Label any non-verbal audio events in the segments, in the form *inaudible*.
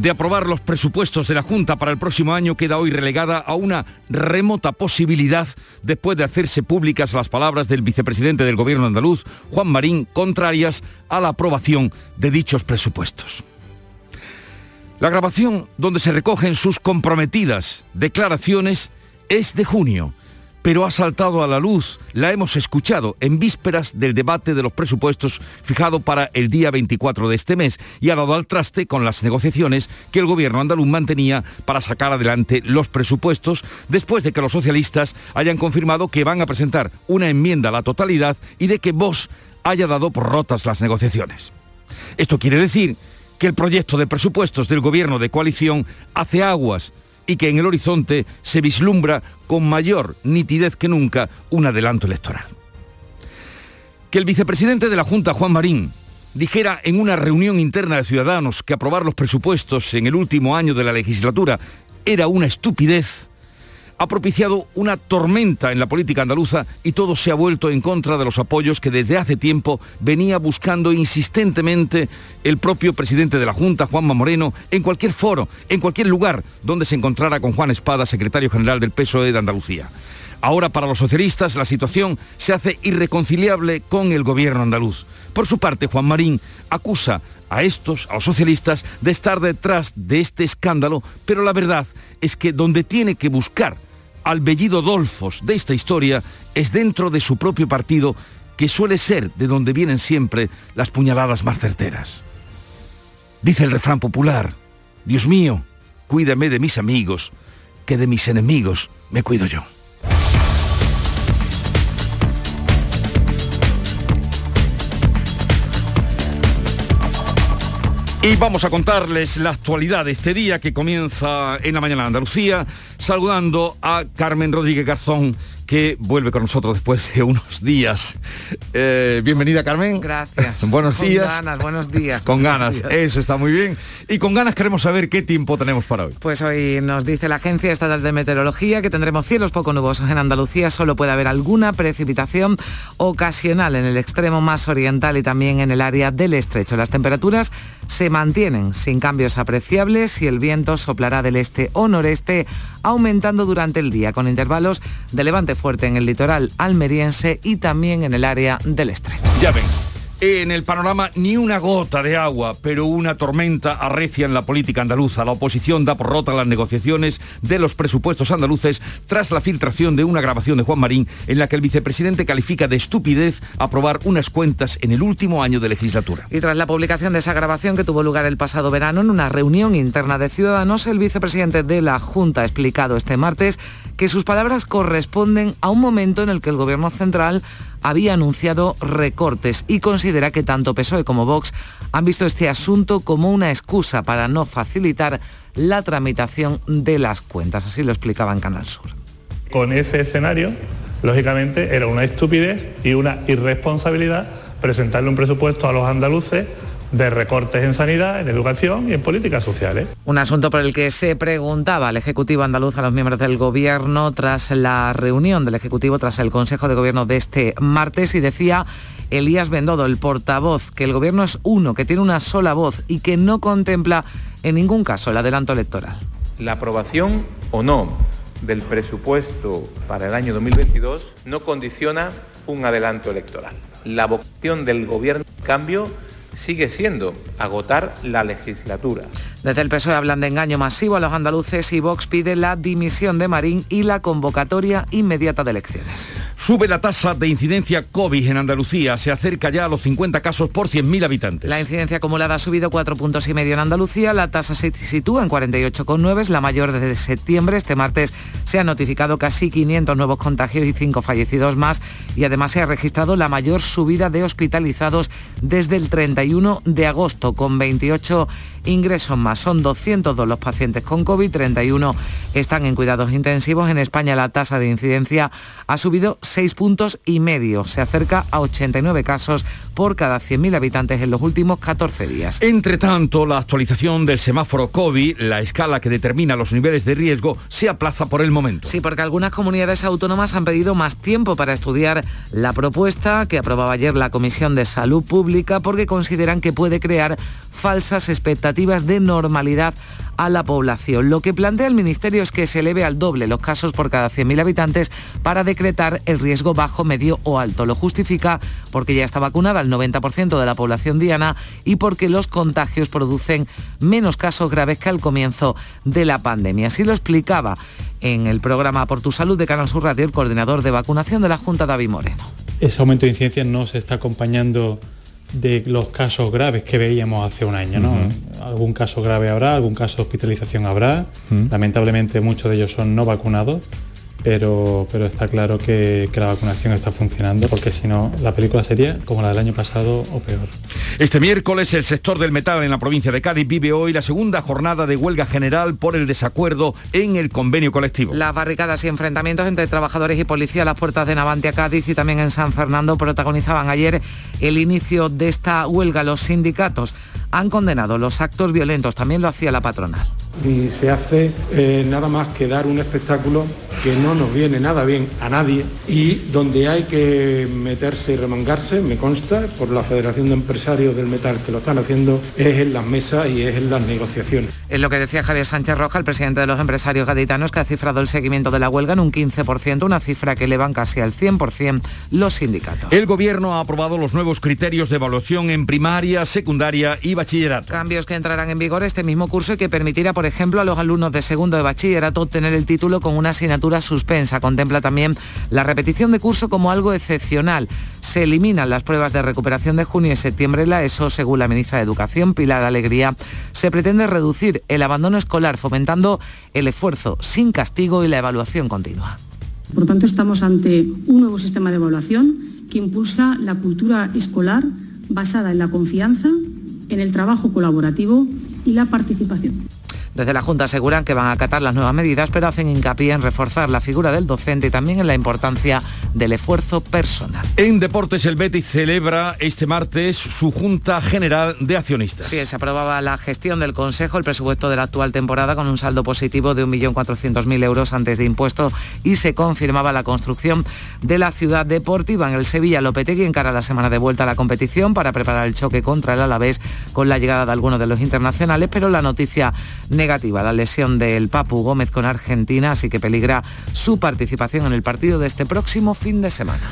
de aprobar los presupuestos de la Junta para el próximo año queda hoy relegada a una remota posibilidad después de hacerse públicas las palabras del vicepresidente del gobierno andaluz, Juan Marín, contrarias a la aprobación de dichos presupuestos. La grabación donde se recogen sus comprometidas declaraciones es de junio pero ha saltado a la luz, la hemos escuchado en vísperas del debate de los presupuestos fijado para el día 24 de este mes y ha dado al traste con las negociaciones que el gobierno andaluz mantenía para sacar adelante los presupuestos después de que los socialistas hayan confirmado que van a presentar una enmienda a la totalidad y de que Vox haya dado por rotas las negociaciones. Esto quiere decir que el proyecto de presupuestos del gobierno de coalición hace aguas y que en el horizonte se vislumbra con mayor nitidez que nunca un adelanto electoral. Que el vicepresidente de la Junta, Juan Marín, dijera en una reunión interna de ciudadanos que aprobar los presupuestos en el último año de la legislatura era una estupidez, ha propiciado una tormenta en la política andaluza y todo se ha vuelto en contra de los apoyos que desde hace tiempo venía buscando insistentemente el propio presidente de la Junta, Juanma Moreno, en cualquier foro, en cualquier lugar donde se encontrara con Juan Espada, secretario general del PSOE de Andalucía. Ahora para los socialistas la situación se hace irreconciliable con el gobierno andaluz. Por su parte, Juan Marín acusa a estos, a los socialistas, de estar detrás de este escándalo, pero la verdad es que donde tiene que buscar al bellido Dolfos de esta historia es dentro de su propio partido, que suele ser de donde vienen siempre las puñaladas más certeras. Dice el refrán popular, Dios mío, cuídame de mis amigos, que de mis enemigos me cuido yo. Y vamos a contarles la actualidad de este día que comienza en la mañana de Andalucía, saludando a Carmen Rodríguez Garzón, que vuelve con nosotros después de unos días. Eh, bienvenida, Carmen. Gracias. *laughs* buenos días. Con ganas, buenos días. Con ganas, eso está muy bien. Y con ganas queremos saber qué tiempo tenemos para hoy. Pues hoy nos dice la Agencia Estatal de Meteorología que tendremos cielos poco nubosos en Andalucía, solo puede haber alguna precipitación ocasional en el extremo más oriental y también en el área del estrecho. Las temperaturas se mantienen sin cambios apreciables y el viento soplará del este o noreste, aumentando durante el día con intervalos de levante fuerte en el litoral almeriense y también en el área del estrecho. Ya ven. En el panorama ni una gota de agua, pero una tormenta arrecia en la política andaluza. La oposición da por rota las negociaciones de los presupuestos andaluces tras la filtración de una grabación de Juan Marín en la que el vicepresidente califica de estupidez aprobar unas cuentas en el último año de legislatura. Y tras la publicación de esa grabación que tuvo lugar el pasado verano en una reunión interna de ciudadanos, el vicepresidente de la Junta ha explicado este martes que sus palabras corresponden a un momento en el que el gobierno central había anunciado recortes y considera que tanto PSOE como Vox han visto este asunto como una excusa para no facilitar la tramitación de las cuentas. Así lo explicaba en Canal Sur. Con ese escenario, lógicamente, era una estupidez y una irresponsabilidad presentarle un presupuesto a los andaluces de recortes en sanidad, en educación y en políticas sociales. Un asunto por el que se preguntaba el Ejecutivo andaluz a los miembros del Gobierno tras la reunión del Ejecutivo, tras el Consejo de Gobierno de este martes y decía Elías Bendodo, el portavoz, que el Gobierno es uno, que tiene una sola voz y que no contempla en ningún caso el adelanto electoral. La aprobación o no del presupuesto para el año 2022 no condiciona un adelanto electoral. La vocación del Gobierno, en cambio, sigue siendo agotar la legislatura. Desde el PSOE hablan de engaño masivo a los andaluces y Vox pide la dimisión de Marín y la convocatoria inmediata de elecciones. Sube la tasa de incidencia COVID en Andalucía, se acerca ya a los 50 casos por 100.000 habitantes. La incidencia acumulada ha subido 4 puntos y medio en Andalucía, la tasa se sitúa en 48,9, es la mayor desde septiembre. Este martes se han notificado casi 500 nuevos contagios y 5 fallecidos más y además se ha registrado la mayor subida de hospitalizados desde el 31 de agosto, con 28 ingresos más más. Son 202 los pacientes con COVID, 31 están en cuidados intensivos. En España la tasa de incidencia ha subido 6 puntos y medio. Se acerca a 89 casos por cada 100.000 habitantes en los últimos 14 días. Entre tanto, la actualización del semáforo COVID, la escala que determina los niveles de riesgo, se aplaza por el momento. Sí, porque algunas comunidades autónomas han pedido más tiempo para estudiar la propuesta que aprobaba ayer la Comisión de Salud Pública porque consideran que puede crear falsas expectativas de normalidad a la población. Lo que plantea el Ministerio es que se eleve al doble los casos por cada 100.000 habitantes para decretar el riesgo bajo, medio o alto. Lo justifica porque ya está vacunada el 90% de la población diana y porque los contagios producen menos casos graves que al comienzo de la pandemia. Así lo explicaba en el programa Por tu Salud de Canal Sur Radio el coordinador de vacunación de la Junta, David Moreno. Ese aumento de incidencia no se está acompañando de los casos graves que veíamos hace un año. ¿no? Algún caso grave habrá, algún caso de hospitalización habrá. Lamentablemente muchos de ellos son no vacunados pero, pero está claro que, que, la vacunación está funcionando porque si no la película sería como la del año pasado o peor. Este miércoles el sector del metal en la provincia de Cádiz vive hoy la segunda jornada de huelga general por el desacuerdo en el convenio colectivo. Las barricadas y enfrentamientos entre trabajadores y policía a las puertas de Navantia Cádiz y también en San Fernando protagonizaban ayer el inicio de esta huelga. Los sindicatos han condenado los actos violentos, también lo hacía la patronal y se hace eh, nada más que dar un espectáculo que no nos viene nada bien a nadie y donde hay que meterse y remangarse, me consta, por la Federación de Empresarios del Metal que lo están haciendo, es en las mesas y es en las negociaciones. Es lo que decía Javier Sánchez Roja, el presidente de los empresarios gaditanos, que ha cifrado el seguimiento de la huelga en un 15%, una cifra que elevan casi al 100% los sindicatos. El gobierno ha aprobado los nuevos criterios de evaluación en primaria, secundaria y bachillerato. Cambios que entrarán en vigor este mismo curso y que permitirá, por ejemplo, a los alumnos de segundo de bachillerato obtener el título con una asignatura suspensa. Contempla también la repetición de curso como algo excepcional. Se eliminan las pruebas de recuperación de junio y septiembre la ESO, según la ministra de Educación, Pilar Alegría. Se pretende reducir el abandono escolar, fomentando el esfuerzo sin castigo y la evaluación continua. Por tanto, estamos ante un nuevo sistema de evaluación que impulsa la cultura escolar basada en la confianza, en el trabajo colaborativo y la participación. Desde la Junta aseguran que van a acatar las nuevas medidas, pero hacen hincapié en reforzar la figura del docente y también en la importancia del esfuerzo personal. En deportes, el Betis celebra este martes su Junta General de Accionistas. Sí, se aprobaba la gestión del Consejo, el presupuesto de la actual temporada con un saldo positivo de 1.400.000 euros antes de impuestos y se confirmaba la construcción de la ciudad deportiva en el Sevilla. Lopetegui encara la semana de vuelta a la competición para preparar el choque contra el Alavés con la llegada de algunos de los internacionales, pero la noticia negativa negativa la lesión del Papu Gómez con Argentina, así que peligra su participación en el partido de este próximo fin de semana.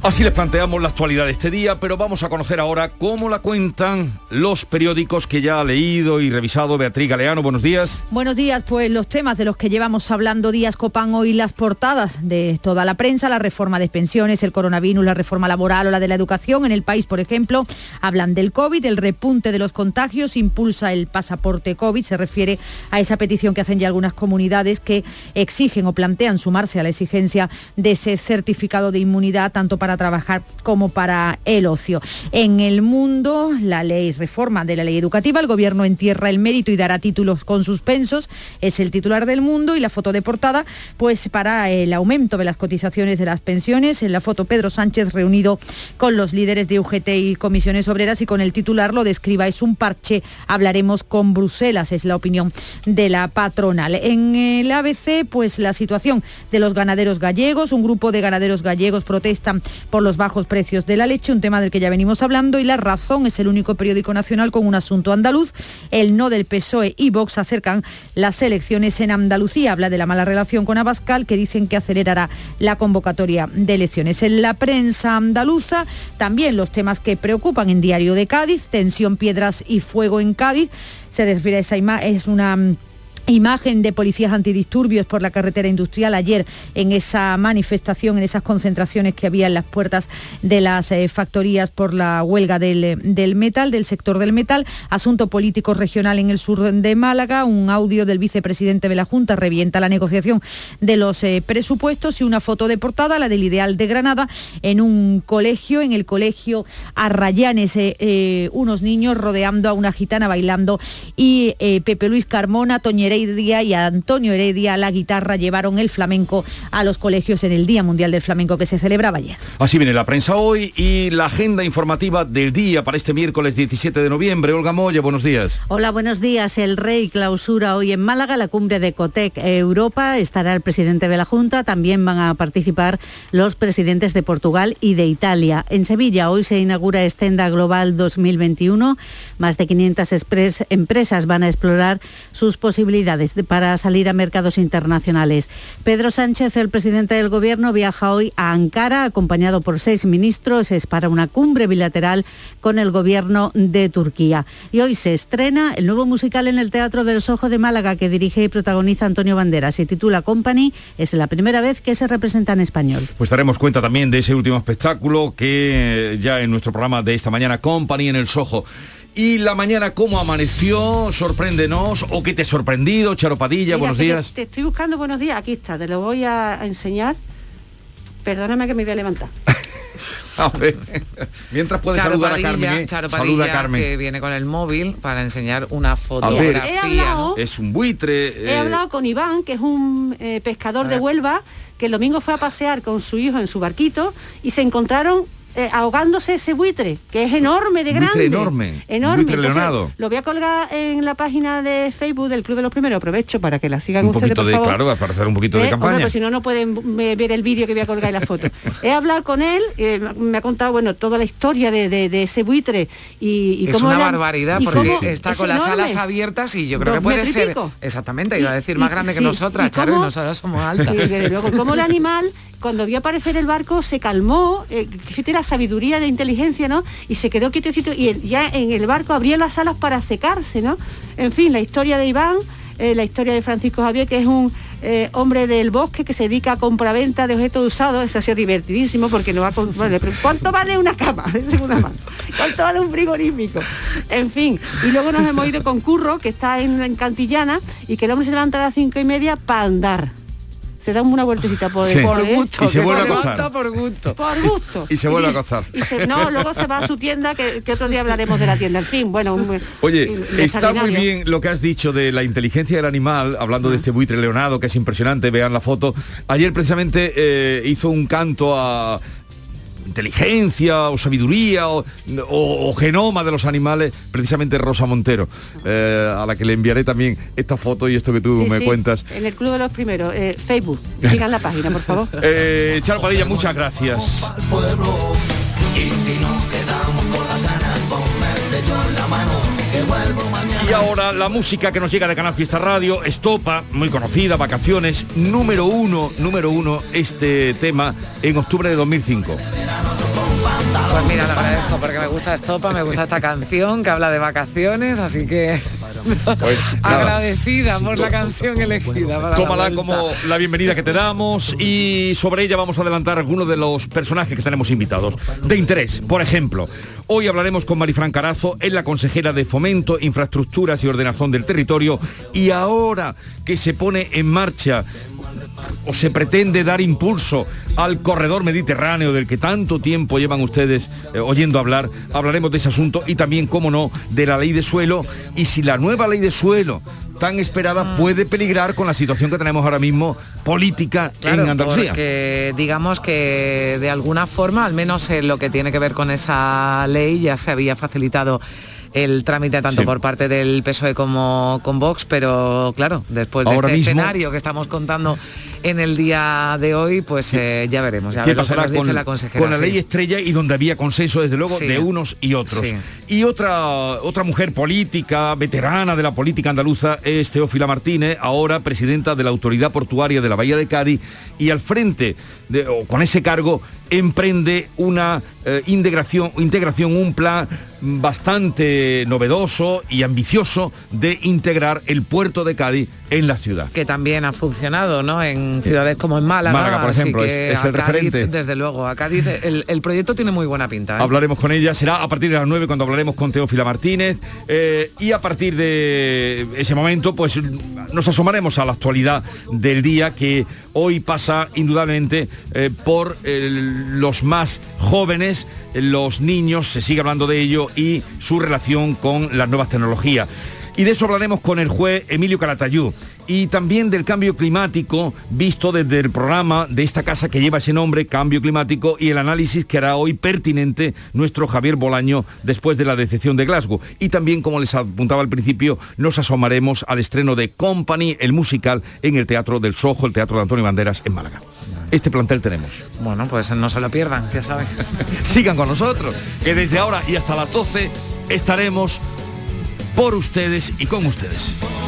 Así les planteamos la actualidad de este día, pero vamos a conocer ahora cómo la cuentan los periódicos que ya ha leído y revisado Beatriz Galeano. Buenos días. Buenos días, pues los temas de los que llevamos hablando días copan hoy las portadas de toda la prensa, la reforma de pensiones, el coronavirus, la reforma laboral o la de la educación. En el país, por ejemplo, hablan del COVID, el repunte de los contagios, impulsa el pasaporte COVID, se refiere a esa petición que hacen ya algunas comunidades que exigen o plantean sumarse a la exigencia de ese certificado de inmunidad tanto para para trabajar como para el ocio. En el mundo, la ley reforma de la ley educativa, el gobierno entierra el mérito y dará títulos con suspensos, es el titular del mundo y la foto de portada, pues para el aumento de las cotizaciones de las pensiones, en la foto Pedro Sánchez reunido con los líderes de UGT y comisiones obreras y con el titular lo describa, es un parche, hablaremos con Bruselas, es la opinión de la patronal. En el ABC, pues la situación de los ganaderos gallegos, un grupo de ganaderos gallegos protestan por los bajos precios de la leche, un tema del que ya venimos hablando, y La Razón es el único periódico nacional con un asunto andaluz. El no del PSOE y Vox acercan las elecciones en Andalucía. Habla de la mala relación con Abascal, que dicen que acelerará la convocatoria de elecciones. En la prensa andaluza, también los temas que preocupan en Diario de Cádiz, tensión, piedras y fuego en Cádiz. Se refiere a esa imagen, es una imagen de policías antidisturbios por la carretera industrial ayer en esa manifestación, en esas concentraciones que había en las puertas de las eh, factorías por la huelga del, del, metal, del sector del metal. Asunto político regional en el sur de Málaga, un audio del vicepresidente de la Junta revienta la negociación de los eh, presupuestos y una foto de portada, la del Ideal de Granada, en un colegio, en el colegio Arrayanes, eh, unos niños rodeando a una gitana bailando y Pepe Luis Carmona, Toñere Heredia y Antonio Heredia a la guitarra llevaron el flamenco a los colegios en el Día Mundial del Flamenco que se celebraba ayer. Así viene la prensa hoy y la agenda informativa del día para este miércoles 17 de noviembre. Olga Moya, buenos días. Hola, buenos días. El Rey clausura hoy en Málaga la cumbre de Cotec Europa. Estará el presidente de la Junta. También van a participar los presidentes de Portugal y de Italia. En Sevilla hoy se inaugura Estenda Global 2021. Más de 500 empresas van a explorar sus posibilidades para salir a mercados internacionales. Pedro Sánchez, el presidente del Gobierno, viaja hoy a Ankara acompañado por seis ministros. Es para una cumbre bilateral con el Gobierno de Turquía. Y hoy se estrena el nuevo musical en el Teatro del Sojo de Málaga que dirige y protagoniza Antonio Banderas. Se titula Company. Es la primera vez que se representa en español. Pues daremos cuenta también de ese último espectáculo que ya en nuestro programa de esta mañana, Company en el Sojo. Y la mañana, ¿cómo amaneció? Sorpréndenos. ¿O qué te ha sorprendido? Charopadilla, buenos días. Te, estoy buscando buenos días. Aquí está, te lo voy a, enseñar. Perdóname que me voy a levantar. *laughs* a ver, mientras puedes saludar a Carmen. Saluda a Carmen. que viene con el móvil para enseñar una fotografía. Es un buitre. He eh, hablado con Iván, que es un eh, pescador de Huelva, que el domingo fue a pasear con su hijo en su barquito y se encontraron eh, ahogándose ese buitre, que es enorme de grande. enorme. Enorme. Buitre leonado. Lo voy a colgar en la página de Facebook del Club de los Primeros. Aprovecho para que la sigan un ustedes, poquito de, Claro, para hacer un poquito de eh, campaña. pues si no, no pueden ver el vídeo que voy a colgar y la foto. *laughs* He hablado con él, eh, me ha contado, bueno, toda la historia de, ese buitre y, es una barbaridad porque está con las alas abiertas y yo creo que puede ser exactamente iba a decir más grande que nosotras Charo y nosotros somos altas y luego como el *laughs* animal cuando vio aparecer el barco se calmó, eh, la sabiduría de inteligencia, ¿no? Y se quedó quietecito y ya en el barco abría las alas para secarse, ¿no? En fin, la historia de Iván, eh, la historia de Francisco Javier, que es un eh, hombre del bosque que se dedica a compra-venta de objetos usados, eso ha sido divertidísimo porque no va a... ¿Cuánto vale una cama *laughs* de segunda mano? ¿Cuánto vale un frigorífico? En fin, y luego nos hemos ido con Curro, que está en, en Cantillana, y que el hombre se levanta a las cinco y media para andar se da una vueltecita por, por gusto. Y se vuelve a acostar. Por gusto. Por gusto. Y se vuelve a acostar. no, luego se va a su tienda, que, otro día hablaremos de la tienda. En fin, bueno. Oye, está muy bien lo que has dicho de la inteligencia del animal, hablando de este buitre leonado, que es impresionante, vean la foto. Ayer precisamente eh, hizo un canto a inteligencia o sabiduría o, genoma de los animales, precisamente Rosa Montero, eh, a la que le enviaré también esta foto y esto que tú me cuentas. En el Club de los Primeros, eh, Facebook, sigan la página, por favor. *laughs* Eh, Charo Padilla, muchas gracias. Y ahora la música que nos llega de Canal Fiesta Radio, Estopa, muy conocida, vacaciones, número uno, número uno, este tema en octubre de 2005. Pues mira, le agradezco porque me gusta Estopa, me gusta esta canción que habla de vacaciones, así que pues, *laughs* agradecida por la canción elegida. tómala como la bienvenida que te damos y sobre ella vamos a adelantar algunos de los personajes que tenemos invitados. De interés, por ejemplo, Hoy hablaremos con Marifran Carazo, es la consejera de Fomento, Infraestructuras y Ordenación del Territorio y ahora que se pone en marcha o se pretende dar impulso al corredor mediterráneo del que tanto tiempo llevan ustedes eh, oyendo hablar, hablaremos de ese asunto y también, como no, de la ley de suelo y si la nueva ley de suelo tan esperada mm. puede peligrar con la situación que tenemos ahora mismo política en Andalucía. Porque digamos que de alguna forma, al menos en lo que tiene que ver con esa ley, ya se había facilitado el trámite tanto por parte del PSOE como con Vox, pero claro, después de este escenario que estamos contando en el día de hoy, pues eh, ya veremos. Ya ¿Qué pasará con, la con la ley estrella y donde había consenso, desde luego, de unos y otros? Y otra, otra mujer política, veterana de la política andaluza, es Teófila Martínez, ahora presidenta de la Autoridad Portuaria de la Bahía de Cádiz, y al frente, de, o con ese cargo, emprende una eh, integración, integración, un plan bastante novedoso y ambicioso de integrar el puerto de Cádiz en la ciudad. Que también ha funcionado, ¿no? En ciudades como en Málaga. Málaga, por ejemplo, es, el referente. Desde luego, a Cádiz el, proyecto tiene muy buena pinta. ¿eh? Hablaremos con ella, será a partir de las 9 cuando hablaremos con Teófila Martínez eh, y a partir de ese momento pues nos asomaremos a la actualidad del día que hoy pasa indudablemente eh, por los más jóvenes, los niños, se sigue hablando de ello y su relación con las nuevas tecnologías. Y de eso hablaremos con el juez Emilio Calatayú y también del cambio climático visto desde el programa de esta casa que lleva ese nombre, Cambio Climático, y el análisis que hará hoy pertinente nuestro Javier Bolaño después de la decepción de Glasgow. Y también, como les apuntaba al principio, nos asomaremos al estreno de Company, el musical, en el Teatro del Sojo, el Teatro de Antonio Banderas, en Málaga. Este plantel tenemos. Bueno, pues no se lo pierdan, ya saben. *laughs* Sigan con nosotros, que desde ahora y hasta las 12 estaremos por ustedes y con ustedes.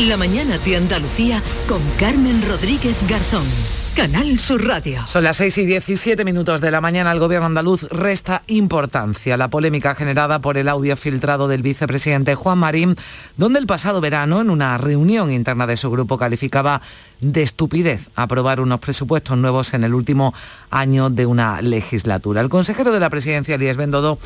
La mañana de Andalucía con Carmen Rodríguez Garzón. Canal Sur Radio. Son las 6 y 17 minutos de la mañana. El gobierno andaluz resta importancia la polémica generada por el audio filtrado del vicepresidente Juan Marín, donde el pasado verano, en una reunión interna de su grupo, calificaba de estupidez aprobar unos presupuestos nuevos en el último año de una legislatura. El consejero de la presidencia, Elías Bendodo,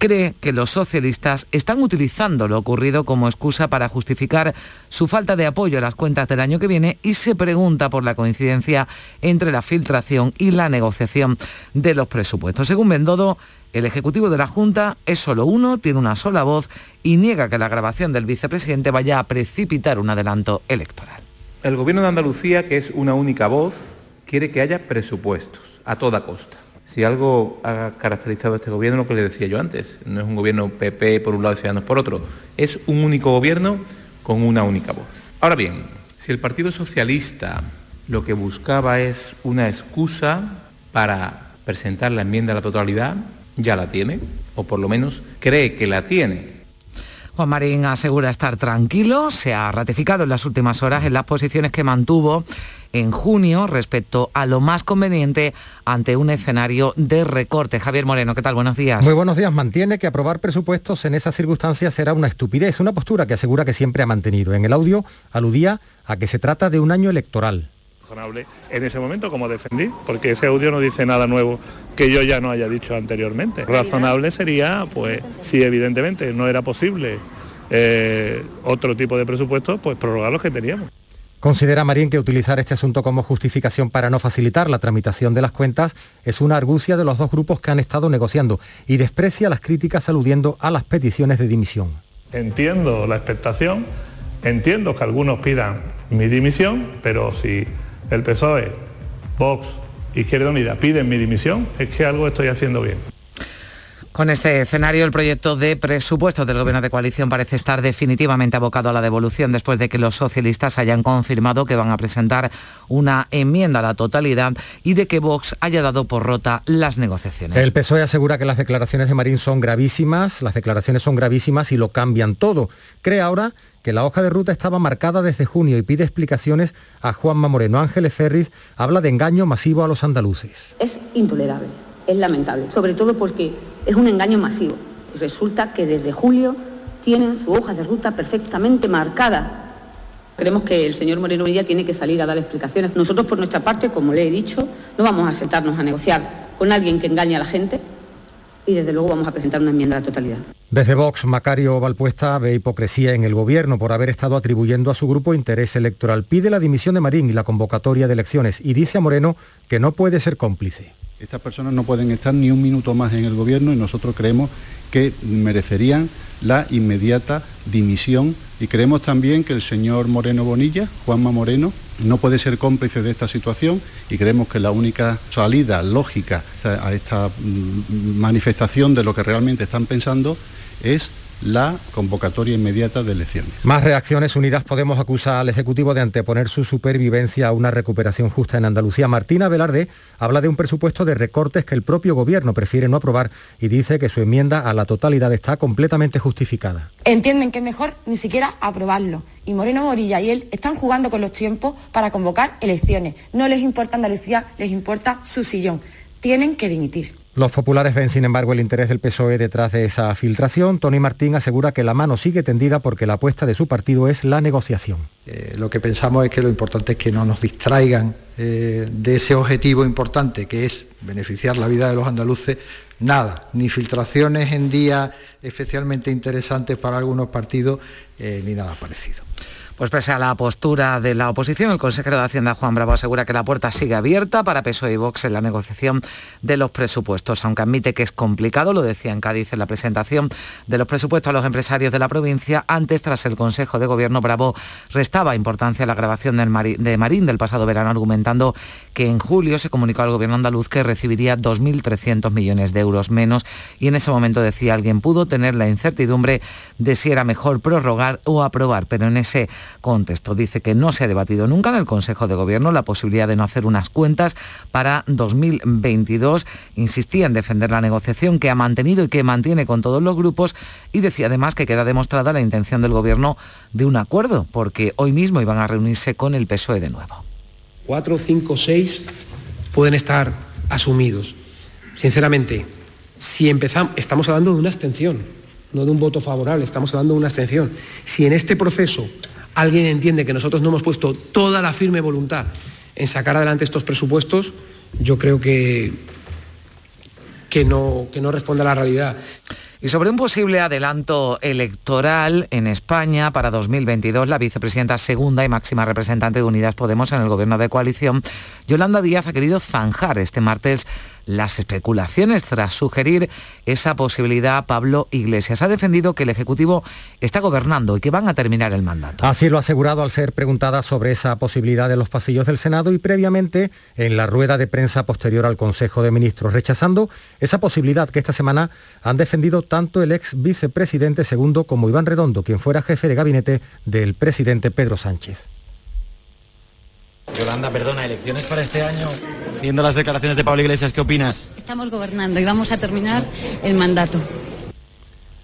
cree que los socialistas están utilizando lo ocurrido como excusa para justificar su falta de apoyo a las cuentas del año que viene y se pregunta por la coincidencia entre la filtración y la negociación de los presupuestos. Según Bendodo, el Ejecutivo de la Junta es solo uno, tiene una sola voz y niega que la grabación del vicepresidente vaya a precipitar un adelanto electoral. El Gobierno de Andalucía, que es una única voz, quiere que haya presupuestos a toda costa. Si algo ha caracterizado a este gobierno, lo que le decía yo antes, no es un gobierno PP por un lado y Ciudadanos por otro, es un único gobierno con una única voz. Ahora bien, si el Partido Socialista lo que buscaba es una excusa para presentar la enmienda a la totalidad, ya la tiene, o por lo menos cree que la tiene. Juan Marín asegura estar tranquilo, se ha ratificado en las últimas horas en las posiciones que mantuvo en junio respecto a lo más conveniente ante un escenario de recorte. Javier Moreno, ¿qué tal? Buenos días. Muy buenos días. Mantiene que aprobar presupuestos en esas circunstancias será una estupidez, una postura que asegura que siempre ha mantenido. En el audio aludía a que se trata de un año electoral razonable en ese momento como defendí, porque ese audio no dice nada nuevo que yo ya no haya dicho anteriormente. Razonable sería, pues, si evidentemente no era posible eh, otro tipo de presupuesto, pues prorrogar los que teníamos. Considera Marín que utilizar este asunto como justificación para no facilitar la tramitación de las cuentas es una argucia de los dos grupos que han estado negociando y desprecia las críticas aludiendo a las peticiones de dimisión. Entiendo la expectación, entiendo que algunos pidan mi dimisión, pero si el PSOE, Vox, Izquierda Unida piden mi dimisión, es que algo estoy haciendo bien. Con este escenario, el proyecto de presupuesto del Gobierno de coalición parece estar definitivamente abocado a la devolución después de que los socialistas hayan confirmado que van a presentar una enmienda a la totalidad y de que Vox haya dado por rota las negociaciones. El PSOE asegura que las declaraciones de Marín son gravísimas, las declaraciones son gravísimas y lo cambian todo. Cree ahora que la hoja de ruta estaba marcada desde junio y pide explicaciones a Juanma Moreno. Ángeles Ferris habla de engaño masivo a los andaluces. Es intolerable Es lamentable, sobre todo porque es un engaño masivo. Resulta que desde julio tienen su hoja de ruta perfectamente marcada. Creemos que el señor Moreno Bonilla tiene que salir a dar explicaciones. Nosotros, por nuestra parte, como le he dicho, no vamos a sentarnos a negociar con alguien que engaña a la gente y desde luego vamos a presentar una enmienda a totalidad. Desde Vox, Macario Valpuesta ve hipocresía en el gobierno por haber estado atribuyendo a su grupo interés electoral. Pide la dimisión de Marín y la convocatoria de elecciones y dice a Moreno que no puede ser cómplice. Estas personas no pueden estar ni un minuto más en el gobierno y nosotros creemos que merecerían la inmediata dimisión. Y creemos también que el señor Moreno Bonilla, Juanma Moreno, no puede ser cómplice de esta situación y creemos que la única salida lógica a esta mm, manifestación de lo que realmente están pensando es la convocatoria inmediata de elecciones. Más reacciones unidas Podemos acusar al Ejecutivo de anteponer su supervivencia a una recuperación justa en Andalucía. Martina Velarde habla de un presupuesto de recortes que el propio Gobierno prefiere no aprobar y dice que su enmienda a la totalidad está completamente justificada. Entienden que es mejor ni siquiera aprobarlo. Y Moreno Morilla y él están jugando con los tiempos para convocar elecciones. No les importa Andalucía, les importa su sillón. Tienen que dimitir. Los populares ven, sin embargo, el interés del PSOE detrás de esa filtración. Tony Martín asegura que la mano sigue tendida porque la apuesta de su partido es la negociación. Eh, lo que pensamos es que lo importante es que no nos distraigan eh, de ese objetivo importante que es beneficiar la vida de los andaluces. Nada, ni filtraciones en días especialmente interesantes para algunos partidos, eh, ni nada parecido. Pues pese a la postura de la oposición, el consejero de Hacienda Juan Bravo asegura que la puerta sigue abierta para PSOE y Vox en la negociación de los presupuestos, aunque admite que es complicado, lo decía en Cádiz en la presentación de los presupuestos a los empresarios de la provincia. Antes, tras el Consejo de Gobierno, Bravo restaba importancia a la grabación de Marín del pasado verano, argumentando que en julio se comunicó al Gobierno andaluz que recibiría 2.300 millones de euros menos y en ese momento decía alguien pudo tener la incertidumbre de si era mejor prorrogar o aprobar, pero en ese contexto. Dice que no se ha debatido nunca en el Consejo de Gobierno la posibilidad de no hacer unas cuentas para 2022. Insistía en defender la negociación que ha mantenido y que mantiene con todos los grupos y decía además que queda demostrada la intención del Gobierno de un acuerdo, porque hoy mismo iban a reunirse con el PSOE de nuevo. Cuatro, cinco, seis pueden estar asumidos. Sinceramente, si empezamos, estamos hablando de una abstención, no de un voto favorable, estamos hablando de una abstención. Si en este proceso alguien entiende que nosotros no hemos puesto toda la firme voluntad en sacar adelante estos presupuestos, yo creo que, que, no, que no responde a la realidad. Y sobre un posible adelanto electoral en España para 2022, la vicepresidenta segunda y máxima representante de Unidas Podemos en el gobierno de coalición, Yolanda Díaz, ha querido zanjar este martes las especulaciones tras sugerir esa posibilidad. Pablo Iglesias ha defendido que el Ejecutivo está gobernando y que van a terminar el mandato. Así lo ha asegurado al ser preguntada sobre esa posibilidad en los pasillos del Senado y previamente en la rueda de prensa posterior al Consejo de Ministros, rechazando esa posibilidad que esta semana han defendido tanto el ex vicepresidente segundo como Iván Redondo, quien fuera jefe de gabinete del presidente Pedro Sánchez. Yolanda, perdona, elecciones para este año. Viendo las declaraciones de Pablo Iglesias, ¿qué opinas? Estamos gobernando y vamos a terminar el mandato.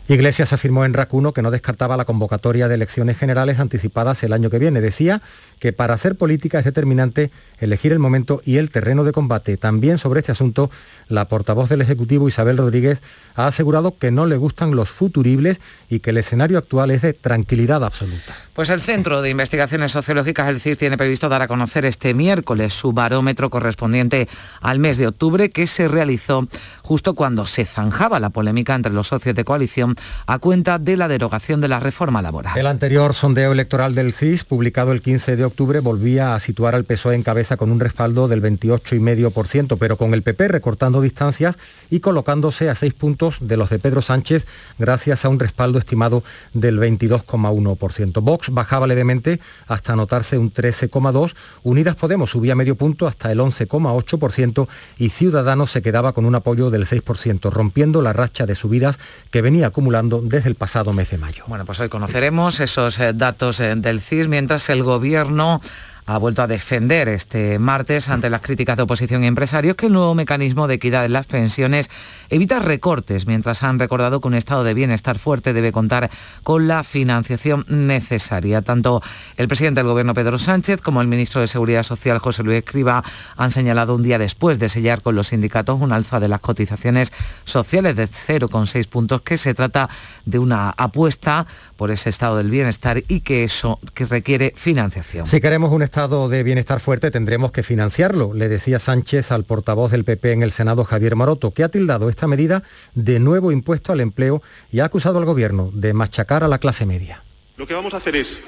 Iglesias afirmó en RAC 1 que no descartaba la convocatoria de elecciones generales anticipadas el año que viene. Decía que para hacer política es determinante elegir el momento y el terreno de combate. También sobre este asunto, la portavoz del Ejecutivo, Isabel Rodríguez, ha asegurado que no le gustan los futuribles y que el escenario actual es de tranquilidad absoluta. Pues el Centro de Investigaciones Sociológicas, el CIS, tiene previsto dar a conocer este miércoles su barómetro correspondiente al mes de octubre que se realizó justo cuando se zanjaba la polémica entre los socios de coalición a cuenta de la derogación de la reforma laboral. El anterior sondeo electoral del CIS, publicado el 15 de octubre, volvía a situar al PSOE en cabeza con un respaldo del 28,5%, pero con el PP recortando distancias y colocándose a seis puntos de los de Pedro Sánchez gracias a un respaldo estimado del 22,1%. Vox bajaba levemente hasta anotarse un 13,2%, Unidas Podemos subía medio punto hasta el 11,8% y Ciudadanos se quedaba con un apoyo del 6%, rompiendo la racha de subidas que venía acumulando desde el pasado mes de mayo. Bueno, pues hoy conoceremos esos eh, datos eh, del CIS mientras el Gobierno ha vuelto a defender este martes ante las críticas de oposición y empresarios que el nuevo mecanismo de equidad en las pensiones evita recortes, mientras han recordado que un estado de bienestar fuerte debe contar con la financiación necesaria. Tanto el presidente del Gobierno, Pedro Sánchez, como el ministro de Seguridad Social, José Luis Escriba, han señalado un día después de sellar con los sindicatos un alza de las cotizaciones sociales de 0,6 puntos, que se trata de una apuesta por ese estado del bienestar y que eso que requiere financiación. Si queremos un de bienestar fuerte tendremos que financiarlo, le decía Sánchez al portavoz del PP en el Senado, Javier Maroto, que ha tildado esta medida de nuevo impuesto al empleo y ha acusado al gobierno de machacar a la clase media. Lo que vamos a hacer es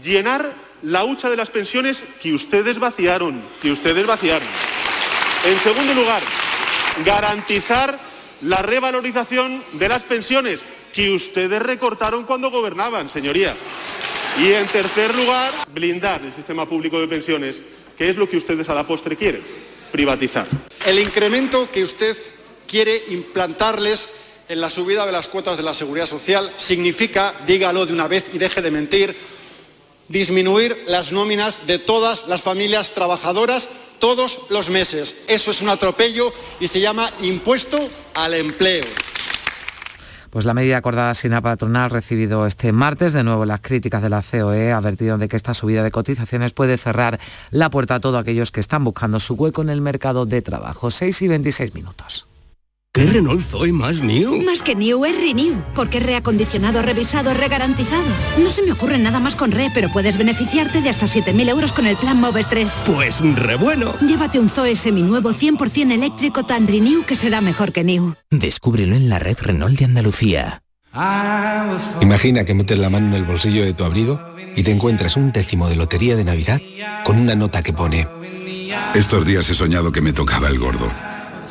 llenar la hucha de las pensiones que ustedes vaciaron, que ustedes vaciaron. En segundo lugar, garantizar la revalorización de las pensiones que ustedes recortaron cuando gobernaban, señoría. Y en tercer lugar, blindar el sistema público de pensiones, que es lo que ustedes a la postre quieren, privatizar. El incremento que usted quiere implantarles en la subida de las cuotas de la seguridad social significa, dígalo de una vez y deje de mentir, disminuir las nóminas de todas las familias trabajadoras todos los meses. Eso es un atropello y se llama impuesto al empleo. Pues la medida acordada sin la patronal recibido este martes de nuevo las críticas de la COE advertido de que esta subida de cotizaciones puede cerrar la puerta a todos aquellos que están buscando su hueco en el mercado de trabajo. 6 y 26 minutos. ¿Qué Renault Zoe más new? Más que new es renew, porque es reacondicionado, revisado, regarantizado. No se me ocurre nada más con re, pero puedes beneficiarte de hasta 7.000 euros con el plan Moves 3. Pues re bueno. Llévate un Zoe seminuevo 100% eléctrico tan renew que será mejor que new. Descúbrelo en la red Renault de Andalucía. Imagina que metes la mano en el bolsillo de tu abrigo y te encuentras un décimo de lotería de Navidad con una nota que pone... Estos días he soñado que me tocaba el gordo.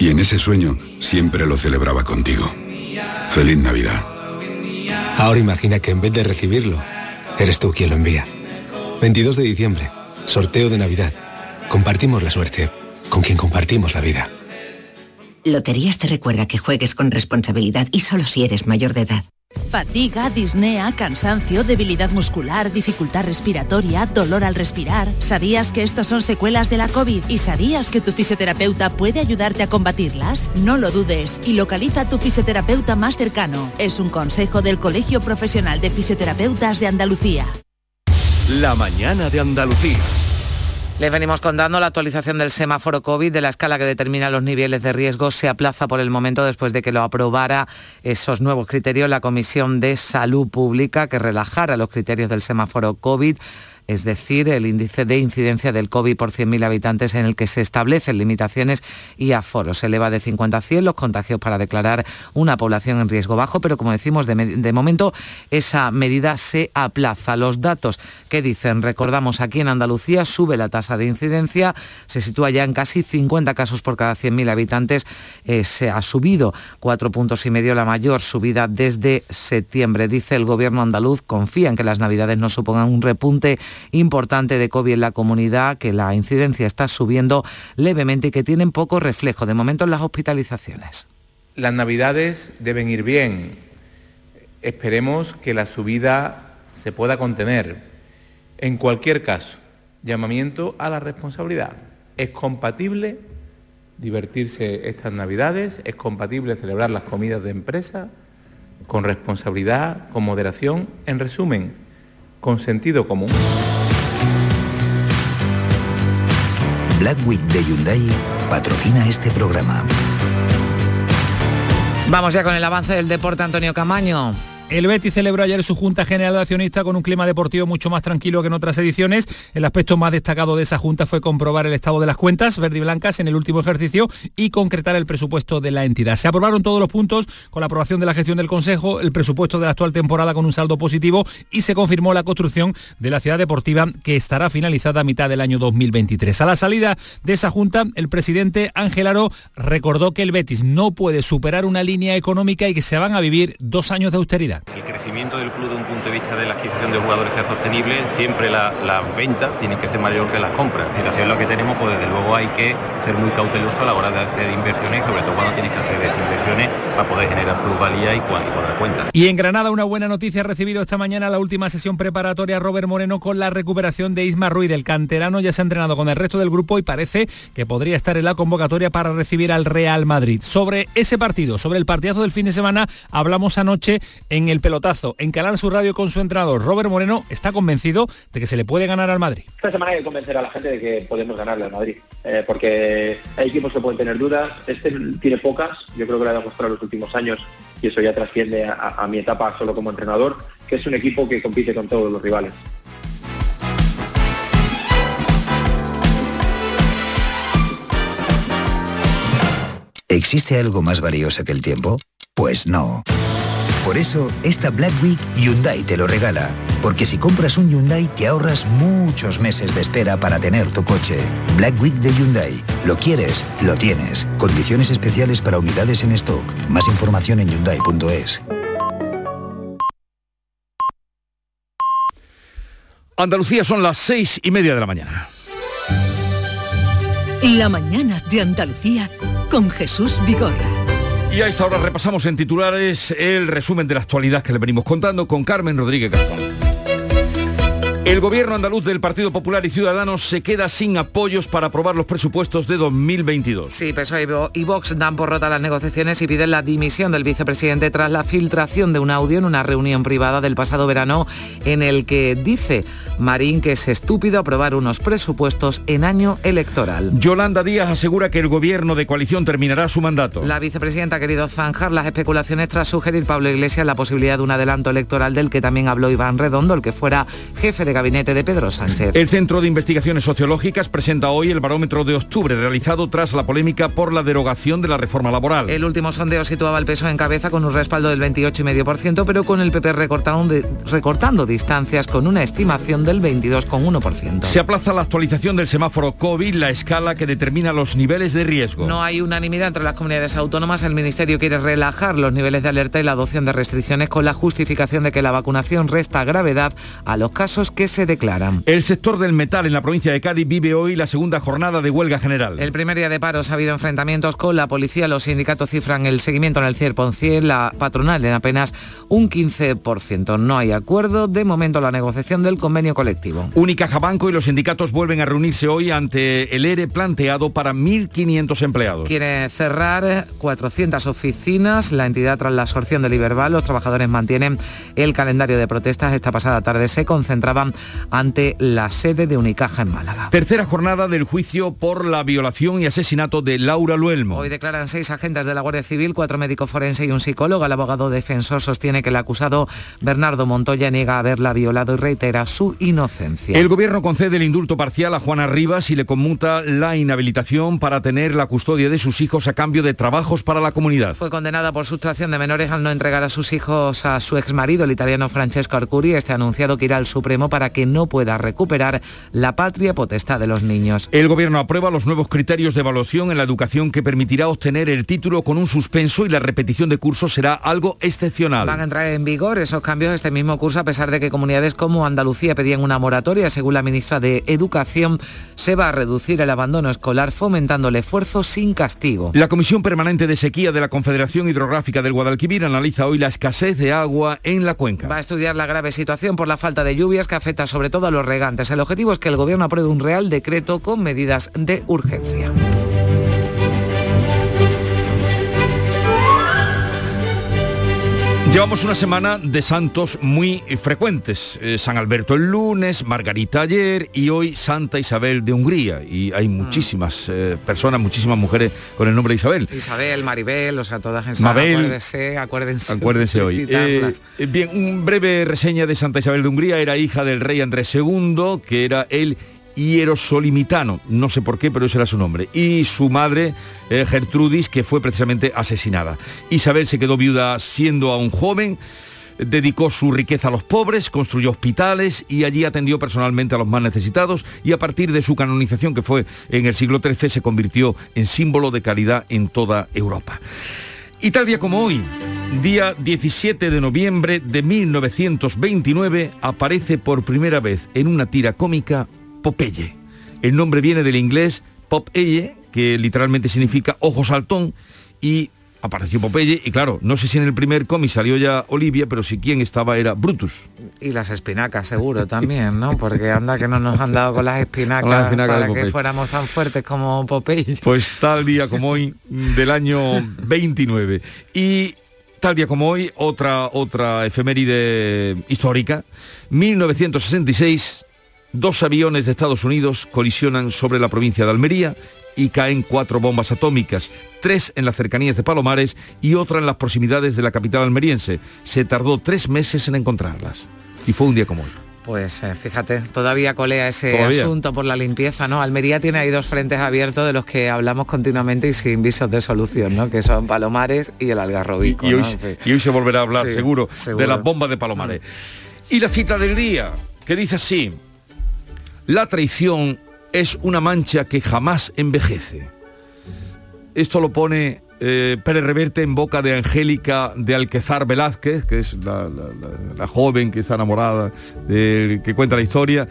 Y en ese sueño siempre lo celebraba contigo. Feliz Navidad. Ahora imagina que en vez de recibirlo, eres tú quien lo envía. 22 de diciembre, sorteo de Navidad. Compartimos la suerte con quien compartimos la vida. Loterías te recuerda que juegues con responsabilidad y solo si eres mayor de edad. Fatiga, disnea, cansancio, debilidad muscular, dificultad respiratoria, dolor al respirar. ¿Sabías que estos son secuelas de la COVID? ¿Y sabías que tu fisioterapeuta puede ayudarte a combatirlas? No lo dudes y localiza a tu fisioterapeuta más cercano. Es un consejo del Colegio Profesional de Fisioterapeutas de Andalucía. La mañana de Andalucía. Les venimos contando la actualización del semáforo COVID de la escala que determina los niveles de riesgo se aplaza por el momento después de que lo aprobara esos nuevos criterios la Comisión de Salud Pública que relajara los criterios del semáforo COVID es decir, el índice de incidencia del COVID por 100.000 habitantes en el que se establecen limitaciones y aforos. Se eleva de 50 a 100 los contagios para declarar una población en riesgo bajo, pero como decimos, de, momento esa medida se aplaza. Los datos que dicen, recordamos, aquí en Andalucía sube la tasa de incidencia, se sitúa ya en casi 50 casos por cada 100.000 habitantes, eh, se ha subido cuatro puntos y medio, la mayor subida desde septiembre. Dice el gobierno andaluz, confía en que las navidades no supongan un repunte importante de COVID en la comunidad, que la incidencia está subiendo levemente y que tienen poco reflejo de momento en las hospitalizaciones. Las navidades deben ir bien. Esperemos que la subida se pueda contener. En cualquier caso, llamamiento a la responsabilidad. Es compatible divertirse estas navidades, es compatible celebrar las comidas de empresa con responsabilidad, con moderación. En resumen, con sentido común. Black Week de Hyundai patrocina este programa. Vamos ya con el avance del deporte, Antonio Camaño. El Betis celebró ayer su Junta General de Accionistas con un clima deportivo mucho más tranquilo que en otras ediciones. El aspecto más destacado de esa Junta fue comprobar el estado de las cuentas verde y blancas en el último ejercicio y concretar el presupuesto de la entidad. Se aprobaron todos los puntos con la aprobación de la gestión del Consejo, el presupuesto de la actual temporada con un saldo positivo y se confirmó la construcción de la ciudad deportiva que estará finalizada a mitad del año 2023. A la salida de esa Junta, el presidente Ángel Aro recordó que el Betis no puede superar una línea económica y que se van a vivir dos años de austeridad. El crecimiento del club de un punto de vista de la adquisición de jugadores sea sostenible, siempre las la ventas tienen que ser mayor que las compras. Si así es lo que tenemos, pues desde luego hay que ser muy cauteloso a la hora de hacer inversiones sobre todo cuando tienes que hacer esas inversiones para poder generar plusvalía y cuadrar cuenta. Y en Granada una buena noticia ha recibido esta mañana la última sesión preparatoria Robert Moreno con la recuperación de Isma Ruiz. El canterano ya se ha entrenado con el resto del grupo y parece que podría estar en la convocatoria para recibir al Real Madrid. Sobre ese partido, sobre el partidazo del fin de semana, hablamos anoche en el pelotazo, en Canal Sur Radio con su entrenador. Robert Moreno está convencido de que se le puede ganar al Madrid. Esta semana hay que convencer a la gente de que podemos ganarle al Madrid, eh, porque hay equipos que pueden tener dudas, este tiene pocas, yo creo que lo ha demostrado en los últimos años y eso ya trasciende a, a mi etapa solo como entrenador, que es un equipo que compite con todos los rivales. ¿Existe algo más valioso que el tiempo? Pues no. Por eso, esta Black Week Hyundai te lo regala. Porque si compras un Hyundai te ahorras muchos meses de espera para tener tu coche. Black Week de Hyundai. Lo quieres, lo tienes. Condiciones especiales para unidades en stock. Más información en hyundai.es. Andalucía son las seis y media de la mañana. La mañana de Andalucía con Jesús Vigorra. Y a esta hora repasamos en titulares el resumen de la actualidad que le venimos contando con Carmen Rodríguez Garzón. El gobierno andaluz del Partido Popular y Ciudadanos se queda sin apoyos para aprobar los presupuestos de 2022. Sí, PSOE y Vox dan por rota las negociaciones y piden la dimisión del vicepresidente tras la filtración de un audio en una reunión privada del pasado verano en el que dice Marín que es estúpido aprobar unos presupuestos en año electoral. Yolanda Díaz asegura que el gobierno de coalición terminará su mandato. La vicepresidenta ha querido zanjar las especulaciones tras sugerir Pablo Iglesias la posibilidad de un adelanto electoral del que también habló Iván Redondo, el que fuera jefe de gabinete de Pedro Sánchez. El Centro de Investigaciones Sociológicas presenta hoy el barómetro de octubre realizado tras la polémica por la derogación de la reforma laboral. El último sondeo situaba el peso en cabeza con un respaldo del 28,5%, pero con el PP recortando, recortando distancias con una estimación del 22,1%. Se aplaza la actualización del semáforo COVID, la escala que determina los niveles de riesgo. No hay unanimidad entre las comunidades autónomas. El Ministerio quiere relajar los niveles de alerta y la adopción de restricciones con la justificación de que la vacunación resta gravedad a los casos que se declaran. El sector del metal en la provincia de Cádiz vive hoy la segunda jornada de huelga general. El primer día de paros ha habido enfrentamientos con la policía. Los sindicatos cifran el seguimiento en el Cierponciel, la patronal en apenas un 15%. No hay acuerdo. De momento la negociación del convenio colectivo. Unicaja Banco y los sindicatos vuelven a reunirse hoy ante el ERE planteado para 1.500 empleados. Quiere cerrar 400 oficinas. La entidad tras la absorción del Iberbal, los trabajadores mantienen el calendario de protestas. Esta pasada tarde se concentraban ante la sede de Unicaja en Málaga. Tercera jornada del juicio por la violación y asesinato de Laura Luelmo. Hoy declaran seis agentes de la Guardia Civil, cuatro médicos forenses y un psicólogo. El abogado defensor sostiene que el acusado Bernardo Montoya niega haberla violado y reitera su inocencia. El gobierno concede el indulto parcial a Juana Rivas y le conmuta la inhabilitación para tener la custodia de sus hijos a cambio de trabajos para la comunidad. Fue condenada por sustracción de menores al no entregar a sus hijos a su exmarido, el italiano Francesco Arcuri. Este ha anunciado que irá al Supremo para que no pueda recuperar la patria potestad de los niños. El gobierno aprueba los nuevos criterios de evaluación en la educación que permitirá obtener el título con un suspenso y la repetición de cursos será algo excepcional. Van a entrar en vigor esos cambios este mismo curso a pesar de que comunidades como Andalucía pedían una moratoria. Según la ministra de Educación, se va a reducir el abandono escolar fomentando el esfuerzo sin castigo. La Comisión Permanente de Sequía de la Confederación Hidrográfica del Guadalquivir analiza hoy la escasez de agua en la cuenca. Va a estudiar la grave situación por la falta de lluvias que afecta sobre todo a los regantes. El objetivo es que el gobierno apruebe un real decreto con medidas de urgencia. Llevamos una semana de santos muy frecuentes. Eh, San Alberto el lunes, Margarita ayer y hoy Santa Isabel de Hungría. Y hay muchísimas eh, personas, muchísimas mujeres con el nombre de Isabel. Isabel, Maribel, o sea, todas en Mabel, acuérdense, acuérdense. Acuérdense hoy. Eh, bien, un breve reseña de Santa Isabel de Hungría. Era hija del rey Andrés II, que era el hierosolimitano, no sé por qué, pero ese era su nombre, y su madre, eh, Gertrudis, que fue precisamente asesinada. Isabel se quedó viuda siendo aún joven, dedicó su riqueza a los pobres, construyó hospitales y allí atendió personalmente a los más necesitados y a partir de su canonización, que fue en el siglo XIII, se convirtió en símbolo de caridad en toda Europa. Y tal día como hoy, Día 17 de noviembre de 1929 aparece por primera vez en una tira cómica Popeye. El nombre viene del inglés Popeye, que literalmente significa ojo saltón, y apareció Popeye y claro, no sé si en el primer cómic salió ya Olivia, pero si quien estaba era Brutus. Y las espinacas seguro también, ¿no? Porque anda que no nos han dado con las espinacas, para que fuéramos tan fuertes como Popeye. Pues tal día como hoy del año *laughs* 29. Y tal día como hoy, otra, otra efeméride histórica, 1966, dos aviones de Estados Unidos colisionan sobre la provincia de Almería y caen cuatro bombas atómicas, tres en las cercanías de Palomares y otra en las proximidades de la capital almeriense. Se tardó tres meses en encontrarlas. Y fue un día como hoy. Pues eh, fíjate, todavía colea ese asunto por la limpieza, ¿no? Almería tiene ahí dos frentes abiertos de los que hablamos continuamente y sin visos de solución, ¿no? Que son Palomares y el Algarrobico. Y, hoy, se volverá a hablar, seguro, de las bombas de Palomares. Y la cita del día, que dice así, la traición es una mancha que jamás envejece. Esto lo pone eh, Pérez Reverte en boca de Angélica de Alquezar Velázquez, que es la, joven que está enamorada, que cuenta la historia.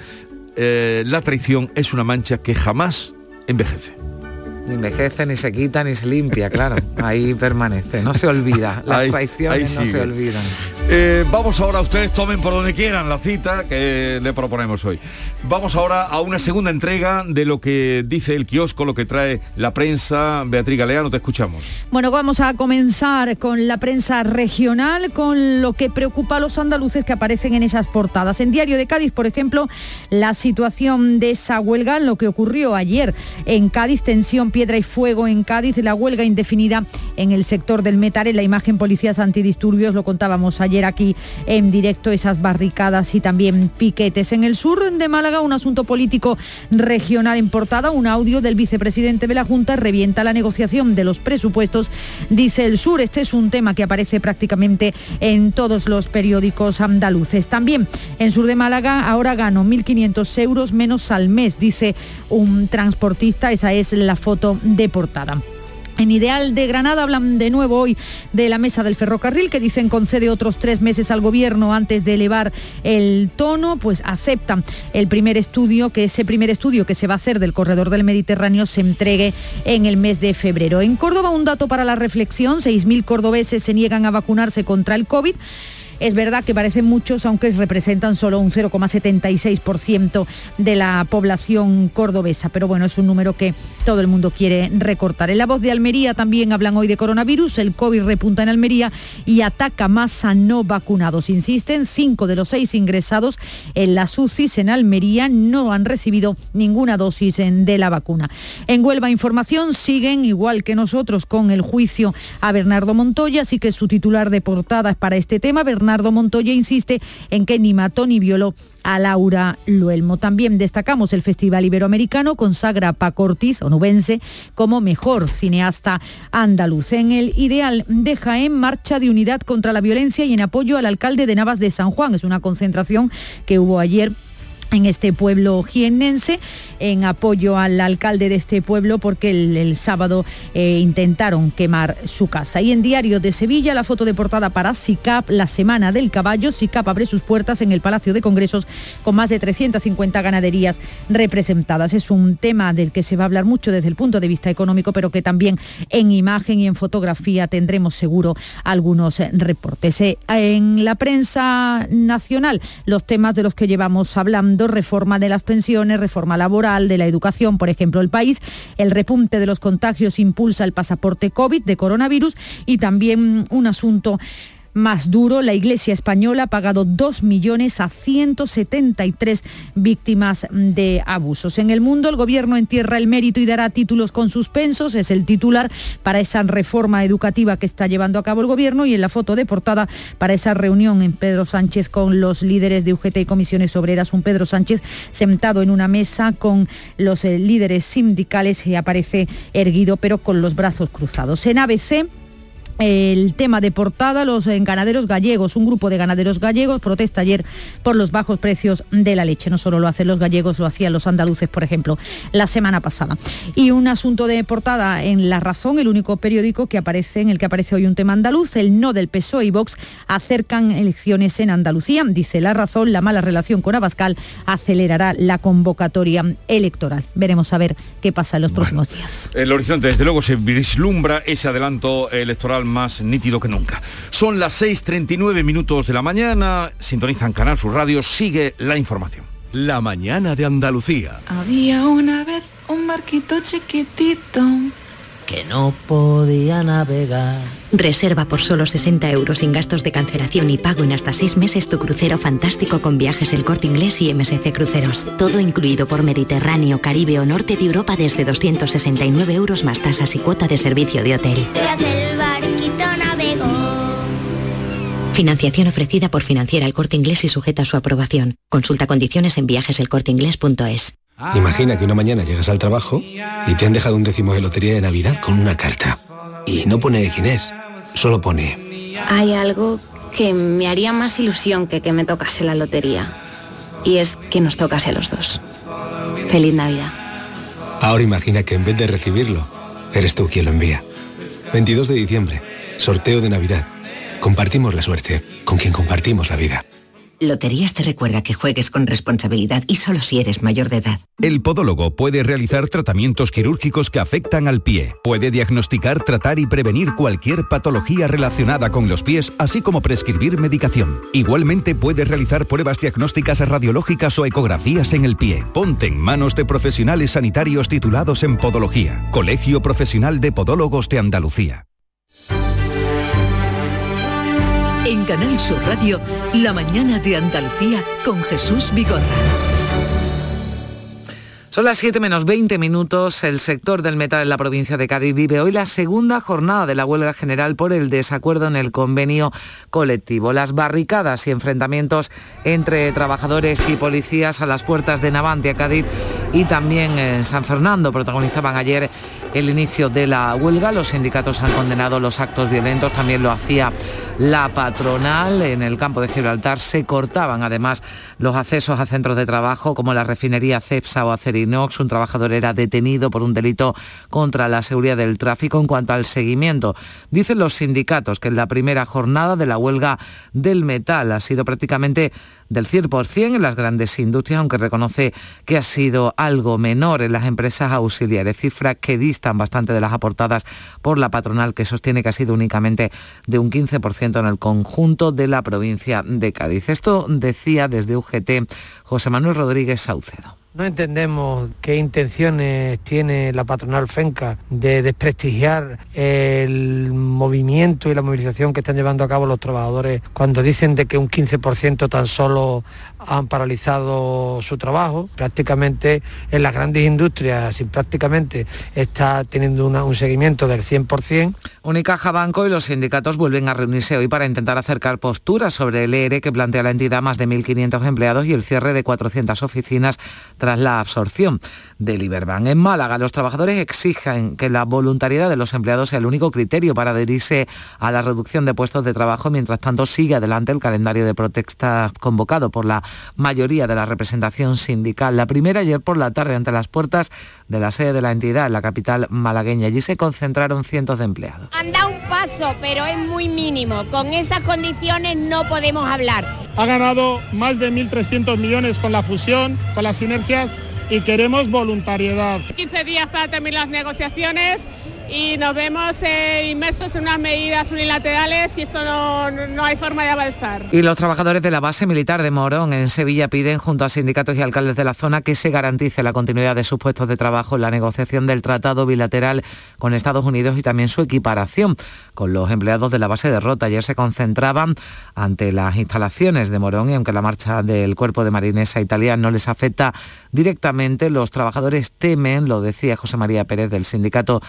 Eh, la traición es una mancha que jamás envejece. Ni envejece, ni se quita, ni se limpia, claro. Ahí permanece, no se olvida. Las traiciones no se olvidan. Eh, vamos ahora, ustedes tomen por donde quieran la cita que le proponemos hoy. Vamos ahora a una segunda entrega de lo que dice el kiosco, lo que trae la prensa. Beatriz Galeano, te escuchamos. Bueno, vamos a comenzar con la prensa regional, con lo que preocupa a los andaluces que aparecen en esas portadas. En Diario de Cádiz, por ejemplo, la situación de esa huelga, lo que ocurrió ayer en Cádiz, tensión piedra y fuego en Cádiz, la huelga indefinida en el sector del metal, en la imagen policías antidisturbios, lo contábamos ayer aquí en directo, esas barricadas y también piquetes. En el sur de Málaga, un asunto político regional importada, un audio del vicepresidente de la Junta revienta la negociación de los presupuestos, dice el sur. Este es un tema que aparece prácticamente en todos los periódicos andaluces. También en sur de Málaga, ahora gano 1.500 euros menos al mes, dice un transportista. Esa es la foto de portada. En Ideal de Granada hablan de nuevo hoy de la mesa del ferrocarril que dicen concede otros tres meses al gobierno antes de elevar el tono, pues aceptan el primer estudio, que ese primer estudio que se va a hacer del corredor del Mediterráneo se entregue en el mes de febrero. En Córdoba un dato para la reflexión, 6.000 cordobeses se niegan a vacunarse contra el COVID. Es verdad que parecen muchos, aunque representan solo un 0,76% de la población cordobesa, pero bueno, es un número que todo el mundo quiere recortar. En la voz de Almería también hablan hoy de coronavirus, el COVID repunta en Almería y ataca más a no vacunados. Insisten, cinco de los seis ingresados en las UCIs en Almería no han recibido ninguna dosis de la vacuna. En Huelva Información siguen, igual que nosotros, con el juicio a Bernardo Montoya, así que su titular de portada es para este tema. Bernardo Montoya insiste en que ni mató ni violó a Laura Luelmo. También destacamos el Festival Iberoamericano, consagra a Paco Ortiz, onubense, como mejor cineasta andaluz. En el ideal de Jaén, marcha de unidad contra la violencia y en apoyo al alcalde de Navas de San Juan. Es una concentración que hubo ayer en este pueblo jiennense en apoyo al alcalde de este pueblo porque el, sábado eh, intentaron quemar su casa. Y en Diario de Sevilla la foto de portada para SICAP, la Semana del Caballo. SICAP abre sus puertas en el Palacio de Congresos con más de 350 ganaderías representadas. Es un tema del que se va a hablar mucho desde el punto de vista económico, pero que también en imagen y en fotografía tendremos seguro algunos reportes. Eh, en la prensa nacional, los temas de los que llevamos hablando reforma de las pensiones, reforma laboral, de la educación, por ejemplo, el país. El repunte de los contagios impulsa el pasaporte COVID de coronavirus y también un asunto más duro, la Iglesia española ha pagado 2 millones a 173 víctimas de abusos. En el mundo, el gobierno entierra el mérito y dará títulos con suspensos. Es el titular para esa reforma educativa que está llevando a cabo el gobierno y en la foto de portada para esa reunión en Pedro Sánchez con los líderes de UGT y comisiones obreras. Un Pedro Sánchez sentado en una mesa con los eh, líderes sindicales y aparece erguido pero con los brazos cruzados. En ABC el tema de portada, los eh, ganaderos gallegos, un grupo de ganaderos gallegos protesta ayer por los bajos precios de la leche. No solo lo hacen los gallegos, lo hacían los andaluces, por ejemplo, la semana pasada. Y un asunto de portada en La Razón, el único periódico que aparece, en el que aparece hoy un tema andaluz, el no del PSOE y Vox acercan elecciones en Andalucía. Dice La Razón, la mala relación con Abascal acelerará la convocatoria electoral. Veremos a ver qué pasa en los próximos días. El horizonte, desde luego, se vislumbra ese adelanto electoral más nítido que nunca. Son las 6.39 minutos de la mañana, sintonizan Canal Sur Radio, sigue la información. La mañana de Andalucía. Había una vez un marquito chiquitito que no podía navegar. Reserva por solo 60 euros sin gastos de cancelación y pago en hasta 6 meses tu crucero fantástico con viajes El Corte Inglés y MSC Cruceros. Todo incluido por Mediterráneo, Caribe o Norte de Europa desde 269 euros más tasas y cuota de servicio de hotel. Financiación ofrecida por Financiera El Corte Inglés y sujeta a su aprobación. Consulta condiciones en viajeselcorteinglés.es. Imagina que una mañana llegas al trabajo y te han dejado un décimo de lotería de Navidad con una carta. Y no pone quién es, solo pone... Hay algo que me haría más ilusión que que me tocase la lotería. Y es que nos tocase a los dos. Feliz Navidad. Ahora imagina que en vez de recibirlo, eres tú quien lo envía. 22 de diciembre, sorteo de Navidad. Compartimos la suerte con quien compartimos la vida. Loterías te recuerda que juegues con responsabilidad y solo si eres mayor de edad. El podólogo puede realizar tratamientos quirúrgicos que afectan al pie. Puede diagnosticar, tratar y prevenir cualquier patología relacionada con los pies, así como prescribir medicación. Igualmente puede realizar pruebas diagnósticas radiológicas o ecografías en el pie. Ponte en manos de profesionales sanitarios titulados en podología. Colegio Profesional de Podólogos de Andalucía. Canal Sur Radio, La mañana de Andalucía con Jesús Vigorra. Son las 7 menos 20 minutos. El sector del metal en la provincia de Cádiz vive hoy la segunda jornada de la huelga general por el desacuerdo en el convenio colectivo. Las barricadas y enfrentamientos entre trabajadores y policías a las puertas de Navantia, Cádiz y también en San Fernando protagonizaban ayer el inicio de la huelga. Los sindicatos han condenado los actos violentos, también lo hacía la patronal. En el campo de Gibraltar se cortaban además los accesos a centros de trabajo como la refinería CEPSA o Acerinox. Un trabajador era detenido por un delito contra la seguridad del tráfico. En cuanto al seguimiento, dicen los sindicatos que en la primera jornada de la huelga del metal ha sido prácticamente del 100% en las grandes industrias, aunque reconoce que ha sido algo menor en las empresas auxiliares, cifras que distan bastante de las aportadas por la patronal, que sostiene que ha sido únicamente de un 15% en el conjunto de la provincia de Cádiz. Esto decía desde UGT José Manuel Rodríguez Saucedo. No entendemos qué intenciones tiene la patronal FENCA de desprestigiar el movimiento y la movilización que están llevando a cabo los trabajadores cuando dicen de que un 15% tan solo han paralizado su trabajo. Prácticamente en las grandes industrias, y prácticamente está teniendo un seguimiento del 100%. Unicaja Banco y los sindicatos vuelven a reunirse hoy para intentar acercar posturas sobre el ERE que plantea la entidad más de 1.500 empleados y el cierre de 400 oficinas tras la absorción del Iberbank. En Málaga, los trabajadores exigen que la voluntariedad de los empleados sea el único criterio para adherirse a la reducción de puestos de trabajo. Mientras tanto, sigue adelante el calendario de protesta convocado por la mayoría de la representación sindical. La primera ayer por la tarde ante las puertas de la sede de la entidad en la capital malagueña. Allí se concentraron cientos de empleados. Han dado un paso, pero es muy mínimo. Con esas condiciones no podemos hablar. Ha ganado más de 1.300 millones con la fusión, con las y queremos voluntariedad. 15 días para terminar las negociaciones y nos vemos eh, inmersos en unas medidas unilaterales y esto no, no, hay forma de avanzar. Y los trabajadores de la base militar de Morón en Sevilla piden junto a sindicatos y alcaldes de la zona que se garantice la continuidad de sus puestos de trabajo en la negociación del tratado bilateral con Estados Unidos y también su equiparación con los empleados de la base de Rota. Ayer se concentraban ante las instalaciones de Morón y aunque la marcha del cuerpo de marinesa italiana no les afecta directamente, los trabajadores temen, lo decía José María Pérez del sindicato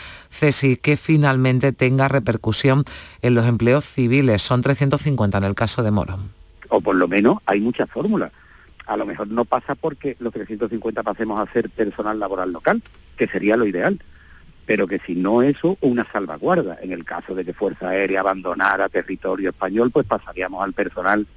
CESI, que finalmente tenga repercusión en los empleos civiles. Son 350 en el caso de Morón. O por lo menos hay muchas fórmulas. A lo mejor no pasa porque los 350 pasemos a ser personal laboral local, que sería lo ideal pero que si no eso, una salvaguarda. En el caso de que Fuerza Aérea abandonara territorio español, pues pasaríamos al personal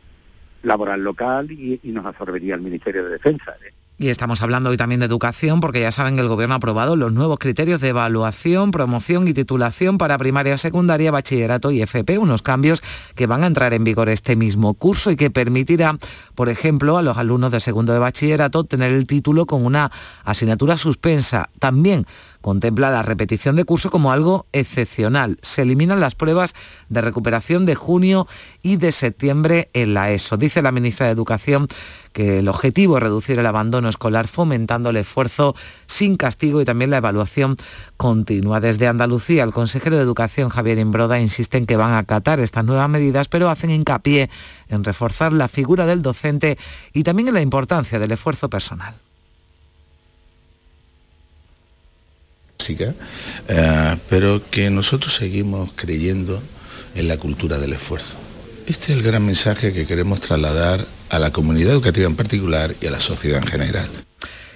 laboral local y nos absorbería el Ministerio de Defensa. Y estamos hablando hoy también de educación porque ya saben que el Gobierno ha aprobado los nuevos criterios de evaluación, promoción y titulación para primaria, secundaria, bachillerato y FP, unos cambios que van a entrar en vigor este mismo curso y que permitirá, por ejemplo, a los alumnos de segundo de bachillerato tener el título con una asignatura suspensa. También contempla la repetición de curso como algo excepcional. Se eliminan las pruebas de recuperación de junio y de septiembre en la ESO. Dice la ministra de Educación que el objetivo es reducir el abandono escolar fomentando el esfuerzo sin castigo y también la evaluación continua. Desde Andalucía, el consejero de Educación Javier Imbroda insiste en que van a acatar estas nuevas medidas, pero hacen hincapié en reforzar la figura del docente y también en la importancia del esfuerzo personal. Eh, pero que nosotros seguimos creyendo en la cultura del esfuerzo. Este es el gran mensaje que queremos trasladar a la comunidad educativa en particular y a la sociedad en general.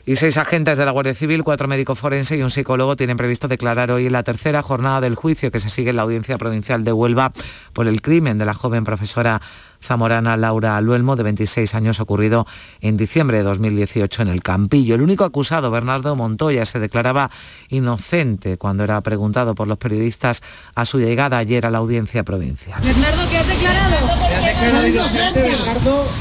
Y seis agentes de la Guardia Civil, cuatro médicos forenses y un psicólogo tienen previsto declarar hoy en la tercera jornada del juicio que se sigue en la Audiencia Provincial de Huelva por el crimen de la joven profesora zamorana Laura Luelmo, de 26 años, ocurrido en diciembre de 2018 en el Campillo. El único acusado, Bernardo Montoya, se declaraba inocente cuando era preguntado por los periodistas a su llegada ayer a la audiencia provincial. Bernardo, ¿qué has declarado?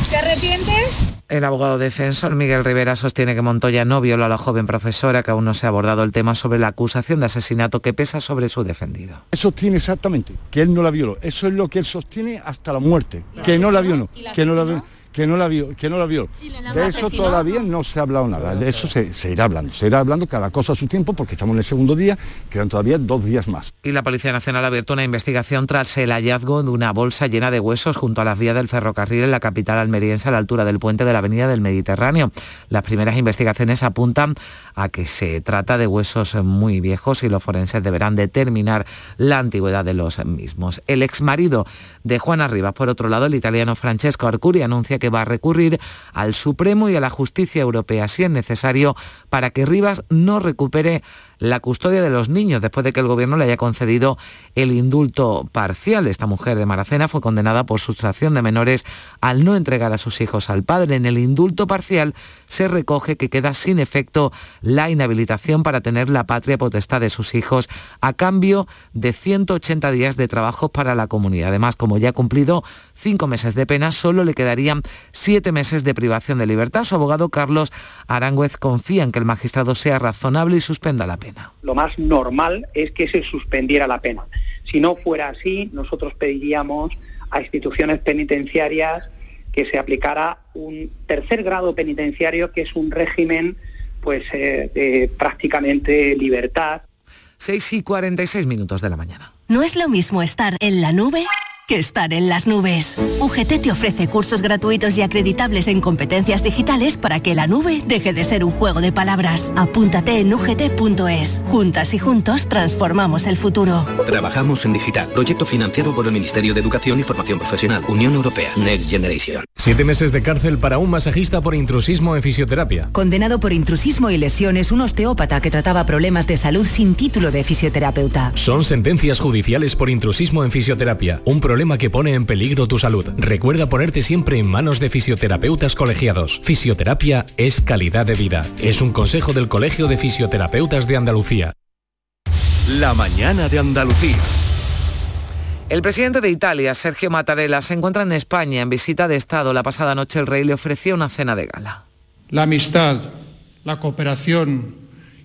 ¿Te arrepientes? El abogado defensor Miguel Rivera sostiene que Montoya no violó a la joven profesora, que aún no se ha abordado el tema sobre la acusación de asesinato que pesa sobre su defendido. Eso tiene exactamente, que él no la violó. Eso es lo que él sostiene hasta la muerte, que no la violó, que no la violó que no la vio, que no la vio. De eso todavía no se ha hablado nada, de eso se, irá hablando, se irá hablando cada cosa a su tiempo porque estamos en el segundo día, quedan todavía dos días más. Y la Policía Nacional ha abierto una investigación tras el hallazgo de una bolsa llena de huesos junto a las vías del ferrocarril en la capital almeriense a la altura del puente de la Avenida del Mediterráneo. Las primeras investigaciones apuntan a que se trata de huesos muy viejos y los forenses deberán determinar la antigüedad de los mismos. El ex marido de Juana Rivas, por otro lado, el italiano Francesco Arcuri anuncia que va a recurrir al Supremo y a la justicia europea si es necesario para que Rivas no recupere la custodia de los niños después de que el gobierno le haya concedido el indulto parcial. Esta mujer de Maracena fue condenada por sustracción de menores al no entregar a sus hijos al padre. En el indulto parcial se recoge que queda sin efecto la inhabilitación para tener la patria potestad de sus hijos a cambio de 180 días de trabajo para la comunidad. Además, como ya ha cumplido cinco meses de pena, solo le quedarían siete meses de privación de libertad. Su abogado Carlos Arangüez confía en que el magistrado sea razonable y suspenda la pena. Lo más normal es que se suspendiera la pena. Si no fuera así, nosotros pediríamos a instituciones penitenciarias que se aplicara un tercer grado penitenciario, que es un régimen pues, eh, de prácticamente libertad. 6 y 46 minutos de la mañana. No es lo mismo estar en la nube que estar en las nubes. UGT te ofrece cursos gratuitos y acreditables en competencias digitales para que la nube deje de ser un juego de palabras. Apúntate en ugt.es. Juntas y juntos transformamos el futuro. Trabajamos en digital. Proyecto financiado por el Ministerio de Educación y Formación Profesional. Unión Europea. Next Generation. Siete meses de cárcel para un masajista por intrusismo en fisioterapia. Condenado por intrusismo y lesiones un osteópata que trataba problemas de salud sin título de fisioterapeuta. Son sentencias judiciales por intrusismo en fisioterapia. Un problema que pone en peligro tu salud. Recuerda ponerte siempre en manos de fisioterapeutas colegiados. Fisioterapia es calidad de vida. Es un consejo del Colegio de Fisioterapeutas de Andalucía. La mañana de Andalucía. El presidente de Italia, Sergio Mattarella, se encuentra en España en visita de Estado. La pasada noche el rey le ofreció una cena de gala. La amistad, la cooperación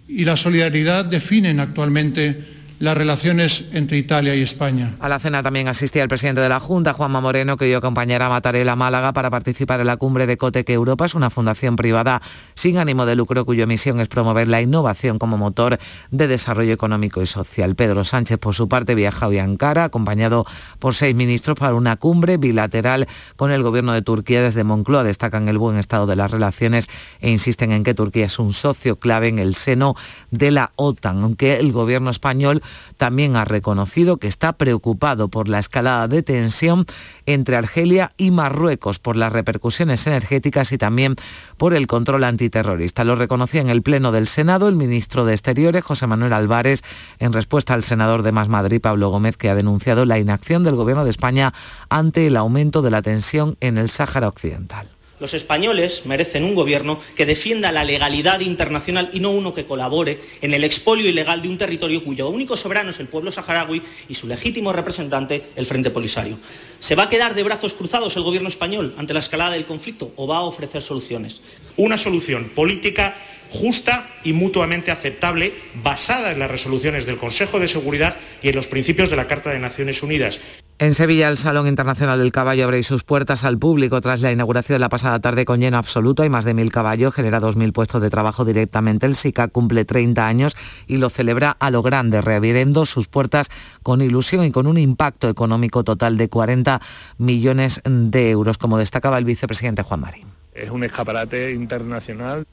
y la solidaridad definen actualmente las relaciones entre Italia y España. A la cena también asistía el presidente de la Junta, Juanma Moreno, que dio acompañará a Matarela Málaga para participar en la cumbre de Cotec Europa. Es una fundación privada sin ánimo de lucro cuya misión es promover la innovación como motor de desarrollo económico y social. Pedro Sánchez, por su parte, viaja hoy a Ankara, acompañado por seis ministros para una cumbre bilateral con el gobierno de Turquía desde Moncloa. Destacan el buen estado de las relaciones e insisten en que Turquía es un socio clave en el seno de la OTAN, aunque el gobierno español también ha reconocido que está preocupado por la escalada de tensión entre Argelia y Marruecos, por las repercusiones energéticas y también por el control antiterrorista. Lo reconocía en el Pleno del Senado el ministro de Exteriores, José Manuel Álvarez, en respuesta al senador de Más Madrid, Pablo Gómez, que ha denunciado la inacción del Gobierno de España ante el aumento de la tensión en el Sáhara Occidental. Los españoles merecen un gobierno que defienda la legalidad internacional y no uno que colabore en el expolio ilegal de un territorio cuyo único soberano es el pueblo saharaui y su legítimo representante, el Frente Polisario. ¿Se va a quedar de brazos cruzados el gobierno español ante la escalada del conflicto o va a ofrecer soluciones? Una solución política justa y mutuamente aceptable, basada en las resoluciones del Consejo de Seguridad y en los principios de la Carta de Naciones Unidas. En Sevilla, el Salón Internacional del Caballo abre sus puertas al público tras la inauguración de la pasada tarde con lleno absoluto. Hay más de mil caballos, genera 2.000 puestos de trabajo directamente. El SICA cumple 30 años y lo celebra a lo grande, reabriendo sus puertas con ilusión y con un impacto económico total de 40 millones de euros, como destacaba el vicepresidente Juan Marín. Es un escaparate internacional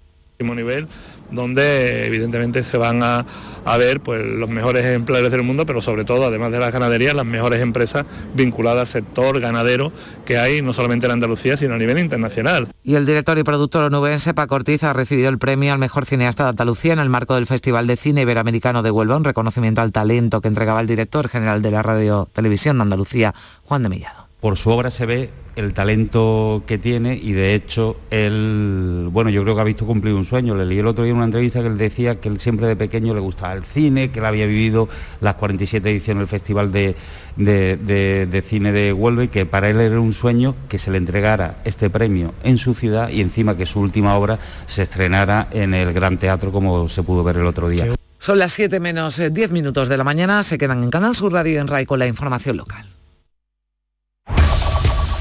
nivel, donde evidentemente se van a, ver pues, los mejores ejemplares del mundo, pero sobre todo, además de las ganaderías, las mejores empresas vinculadas al sector ganadero que hay no solamente en Andalucía, sino a nivel internacional. Y el director y productor onubense Paco Ortiz ha recibido el premio al mejor cineasta de Andalucía en el marco del Festival de Cine Iberoamericano de Huelva, un reconocimiento al talento que entregaba el director general de la Radio Televisión de Andalucía, Juan de Millado. Por su obra se ve el talento que tiene y de hecho él, bueno, yo creo que ha visto cumplir un sueño. Le leí el otro día una entrevista que él decía que él siempre de pequeño le gustaba el cine, que él había vivido las 47 ediciones del Festival de, de, Cine de Huelva y que para él era un sueño que se le entregara este premio en su ciudad y encima que su última obra se estrenara en el Gran Teatro como se pudo ver el otro día. Son las 7 menos 10 eh, minutos de la mañana, se quedan en Canal Sur Radio y en RAI con la información local.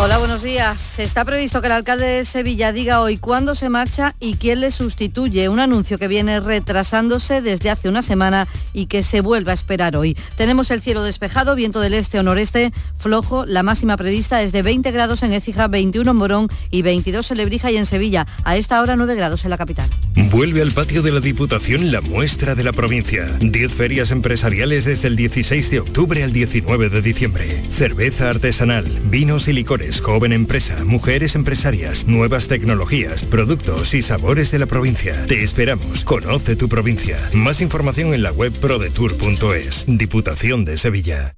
Hola, buenos días. Está previsto que el alcalde de Sevilla diga hoy cuándo se marcha y quién le sustituye. Un anuncio que viene retrasándose desde hace una semana y que se vuelve a esperar hoy. Tenemos el cielo despejado, viento del este o noreste flojo. La máxima prevista es de 20 grados en Écija, 21 en Morón y 22 en Lebrija y en Sevilla. A esta hora 9 grados en la capital. Vuelve al patio de la Diputación la muestra de la provincia. 10 ferias empresariales desde el 16 de octubre al 19 de diciembre. Cerveza artesanal, vinos y licores joven empresa, mujeres empresarias, nuevas tecnologías, productos y sabores de la provincia. Te esperamos. Conoce tu provincia. Más información en la web prodetour.es. Diputación de Sevilla.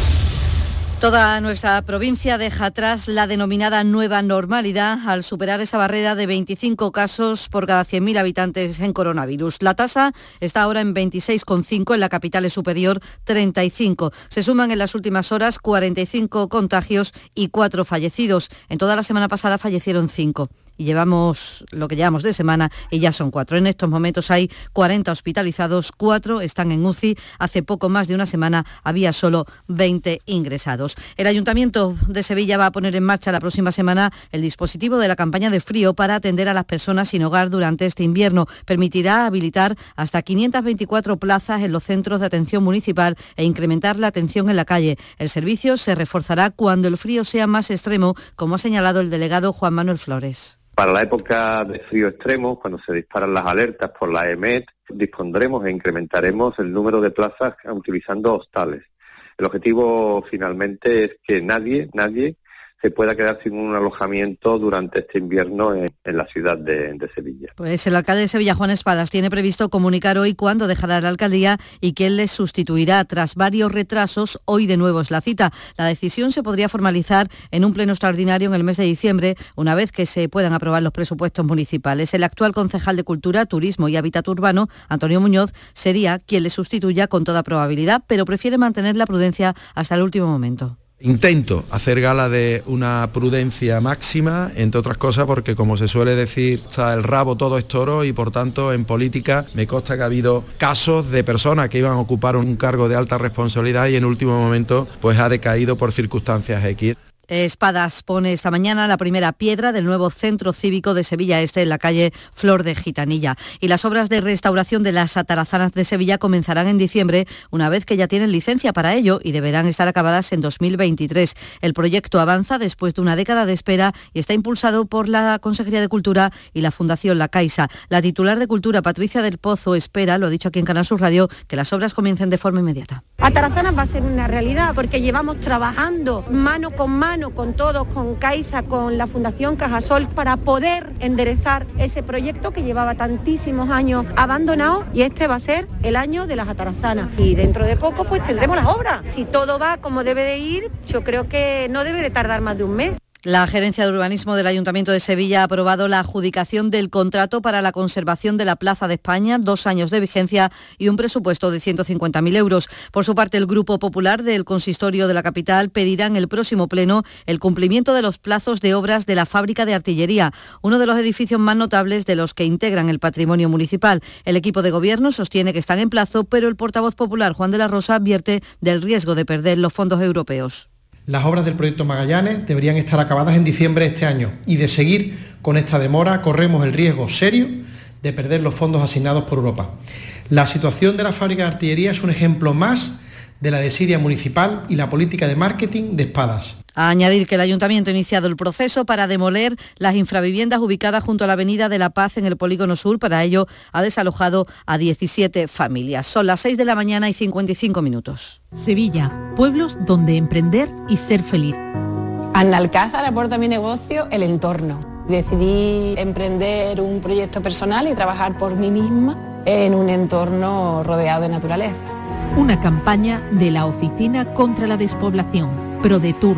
Toda nuestra provincia deja atrás la denominada nueva normalidad al superar esa barrera de 25 casos por cada 100.000 habitantes en coronavirus. La tasa está ahora en 26,5, en la capital es superior 35. Se suman en las últimas horas 45 contagios y 4 fallecidos. En toda la semana pasada fallecieron 5 y llevamos lo que llevamos de semana y ya son cuatro. En estos momentos hay 40 hospitalizados, cuatro están en UCI. Hace poco más de una semana había solo 20 ingresados. El Ayuntamiento de Sevilla va a poner en marcha la próxima semana el dispositivo de la campaña de frío para atender a las personas sin hogar durante este invierno. Permitirá habilitar hasta 524 plazas en los centros de atención municipal e incrementar la atención en la calle. El servicio se reforzará cuando el frío sea más extremo, como ha señalado el delegado Juan Manuel Flores. Para la época de frío extremo, cuando se disparan las alertas por la EMET, dispondremos e incrementaremos el número de plazas utilizando hostales. El objetivo finalmente es que nadie, nadie se pueda quedar sin un alojamiento durante este invierno en, la ciudad de, Sevilla. Pues el alcalde de Sevilla, Juan Espadas, tiene previsto comunicar hoy cuándo dejará la alcaldía y quién le sustituirá. Tras varios retrasos, hoy de nuevo es la cita. La decisión se podría formalizar en un pleno extraordinario en el mes de diciembre, una vez que se puedan aprobar los presupuestos municipales. El actual concejal de Cultura, Turismo y Hábitat Urbano, Antonio Muñoz, sería quien le sustituya con toda probabilidad, pero prefiere mantener la prudencia hasta el último momento Intento hacer gala de una prudencia máxima, entre otras cosas porque como se suele decir, está el rabo todo es toro y por tanto en política me consta que ha habido casos de personas que iban a ocupar un cargo de alta responsabilidad y en último momento pues ha decaído por circunstancias X. Espadas pone esta mañana la primera piedra del nuevo centro cívico de Sevilla Este en la calle Flor de Gitanilla. Y las obras de restauración de las atarazanas de Sevilla comenzarán en diciembre, una vez que ya tienen licencia para ello y deberán estar acabadas en 2023. El proyecto avanza después de una década de espera y está impulsado por la Consejería de Cultura y la Fundación La Caixa. La titular de Cultura, Patricia del Pozo, espera, lo ha dicho aquí en Canal Sur Radio, que las obras comiencen de forma inmediata. Atarazanas va a ser una realidad porque llevamos trabajando mano con mano con todos, con Caixa, con la Fundación Cajasol, para poder enderezar ese proyecto que llevaba tantísimos años abandonado y este va a ser el año de las atarazanas. Y dentro de poco pues tendremos las obras. Si todo va como debe de ir, yo creo que no debe de tardar más de un mes. La Gerencia de Urbanismo del Ayuntamiento de Sevilla ha aprobado la adjudicación del contrato para la conservación de la Plaza de España, dos años de vigencia y un presupuesto de 150.000 euros. Por su parte, el Grupo Popular del Consistorio de la capital pedirá en el próximo pleno el cumplimiento de los plazos de obras de la fábrica de artillería, uno de los edificios más notables de los que integran el patrimonio municipal. El equipo de gobierno sostiene que están en plazo, pero el portavoz popular Juan de la Rosa advierte del riesgo de perder los fondos europeos. Las obras del proyecto Magallanes deberían estar acabadas en diciembre de este año y de seguir con esta demora corremos el riesgo serio de perder los fondos asignados por Europa. La situación de la fábrica de artillería es un ejemplo más de la desidia municipal y la política de marketing de espadas. A añadir que el ayuntamiento ha iniciado el proceso para demoler las infraviviendas ubicadas junto a la Avenida de la Paz en el Polígono Sur. Para ello ha desalojado a 17 familias. Son las 6 de la mañana y 55 minutos. Sevilla, pueblos donde emprender y ser feliz. Analcázar aporta a mi negocio el entorno. Decidí emprender un proyecto personal y trabajar por mí misma en un entorno rodeado de naturaleza. Una campaña de la Oficina contra la Despoblación, ProDetour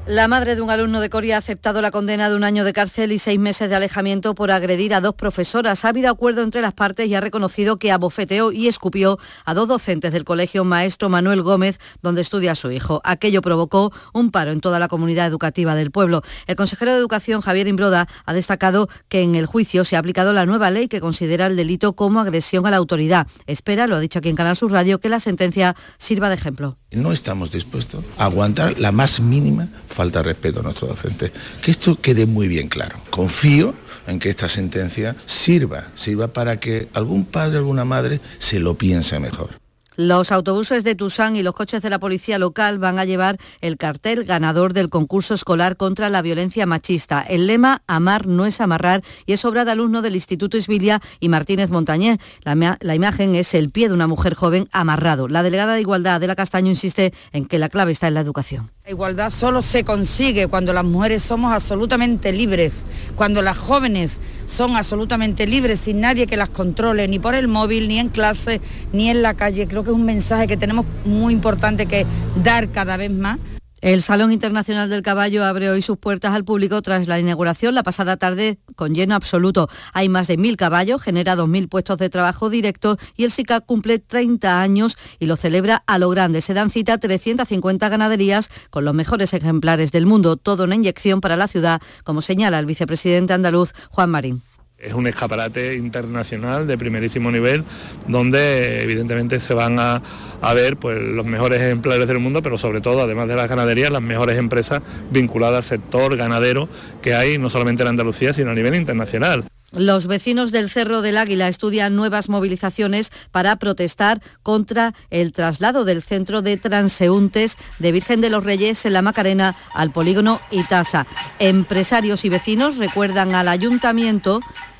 La madre de un alumno de Coria ha aceptado la condena de un año de cárcel y seis meses de alejamiento por agredir a dos profesoras. Ha habido acuerdo entre las partes y ha reconocido que abofeteó y escupió a dos docentes del colegio Maestro Manuel Gómez, donde estudia su hijo. Aquello provocó un paro en toda la comunidad educativa del pueblo. El consejero de Educación, Javier Imbroda, ha destacado que en el juicio se ha aplicado la nueva ley que considera el delito como agresión a la autoridad. Espera, lo ha dicho aquí en Canal Sur Radio, que la sentencia sirva de ejemplo. No estamos dispuestos a aguantar la más mínima falta respeto a nuestros docentes. Que esto quede muy bien claro. Confío en que esta sentencia sirva, sirva para que algún padre, alguna madre se lo piense mejor. Los autobuses de Tusán y los coches de la policía local van a llevar el cartel ganador del concurso escolar contra la violencia machista. El lema Amar no es amarrar y es obra de alumno del Instituto Isbilia y Martínez Montañé. La, la imagen es el pie de una mujer joven amarrado. La delegada de Igualdad de la Castaño insiste en que la clave está en la educación. La igualdad solo se consigue cuando las mujeres somos absolutamente libres, cuando las jóvenes son absolutamente libres sin nadie que las controle, ni por el móvil, ni en clase, ni en la calle. Creo que es un mensaje que tenemos muy importante que dar cada vez más. El Salón Internacional del Caballo abre hoy sus puertas al público tras la inauguración la pasada tarde con lleno absoluto. Hay más de mil caballos, genera 2.000 puestos de trabajo directos y el SICA cumple 30 años y lo celebra a lo grande. Se dan cita 350 ganaderías con los mejores ejemplares del mundo. Todo una inyección para la ciudad, como señala el vicepresidente andaluz Juan Marín. Es un escaparate internacional de primerísimo nivel donde evidentemente se van a, a ver pues, los mejores ejemplares del mundo, pero sobre todo, además de las ganaderías, las mejores empresas vinculadas al sector ganadero que hay no solamente en Andalucía, sino a nivel internacional. Los vecinos del Cerro del Águila estudian nuevas movilizaciones para protestar contra el traslado del centro de transeúntes de Virgen de los Reyes en la Macarena al polígono Itasa. Empresarios y vecinos recuerdan al ayuntamiento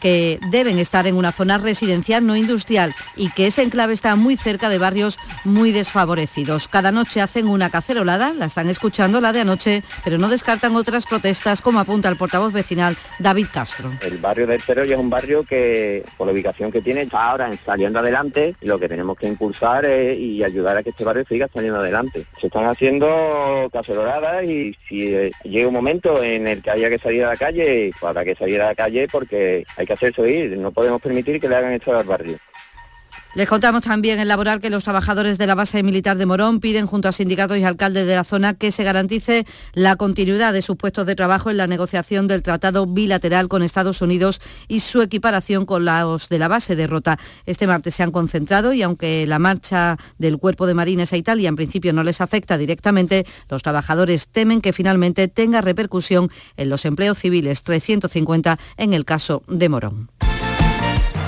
que deben estar en una zona residencial no industrial y que ese enclave está muy cerca de barrios muy desfavorecidos. Cada noche hacen una cacerolada, la están escuchando la de anoche, pero no descartan otras protestas, como apunta el portavoz vecinal David Castro. El barrio del Cerro es un barrio que, por la ubicación que tiene, está ahora saliendo adelante lo que tenemos que impulsar es, y ayudar a que este barrio siga saliendo adelante. Se están haciendo caceroladas y si eh, llega un momento en el que haya que salir a la calle, pues habrá que salir a la calle porque hay que hacerse oír, no podemos permitir que le hagan esto al barrio. Les contamos también en Laboral que los trabajadores de la base militar de Morón piden junto a sindicatos y alcaldes de la zona que se garantice la continuidad de sus puestos de trabajo en la negociación del tratado bilateral con Estados Unidos y su equiparación con los de la base de Rota. Este martes se han concentrado y aunque la marcha del cuerpo de marines a Italia en principio no les afecta directamente, los trabajadores temen que finalmente tenga repercusión en los empleos civiles 350 en el caso de Morón.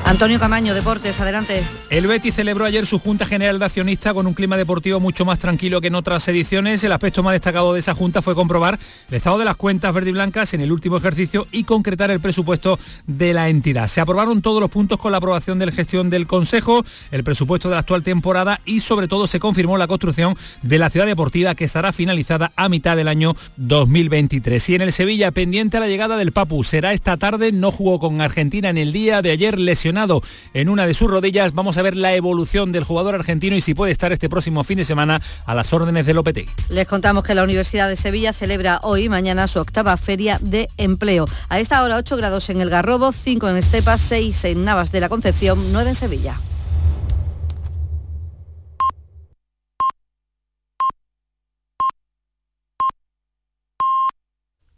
Antonio Camaño, Deportes, adelante. El Betis celebró ayer su Junta General de Accionistas con un clima deportivo mucho más tranquilo que en otras ediciones. El aspecto más destacado de esa Junta fue comprobar el estado de las cuentas verde y blancas en el último ejercicio y concretar el presupuesto de la entidad. Se aprobaron todos los puntos con la aprobación de la gestión del Consejo, el presupuesto de la actual temporada y sobre todo se confirmó la construcción de la ciudad deportiva que estará finalizada a mitad del año 2023. Y en el Sevilla, pendiente a la llegada del Papu, será esta tarde, no jugó con Argentina en el día de ayer lesionado en una de sus rodillas. Vamos a ver la evolución del jugador argentino y si puede estar este próximo fin de semana a las órdenes del OPT. Les contamos que la Universidad de Sevilla celebra hoy y mañana su octava feria de empleo. A esta hora 8 grados en el Garrobo, 5 en Estepa, 6 en Navas de la Concepción, 9 en Sevilla.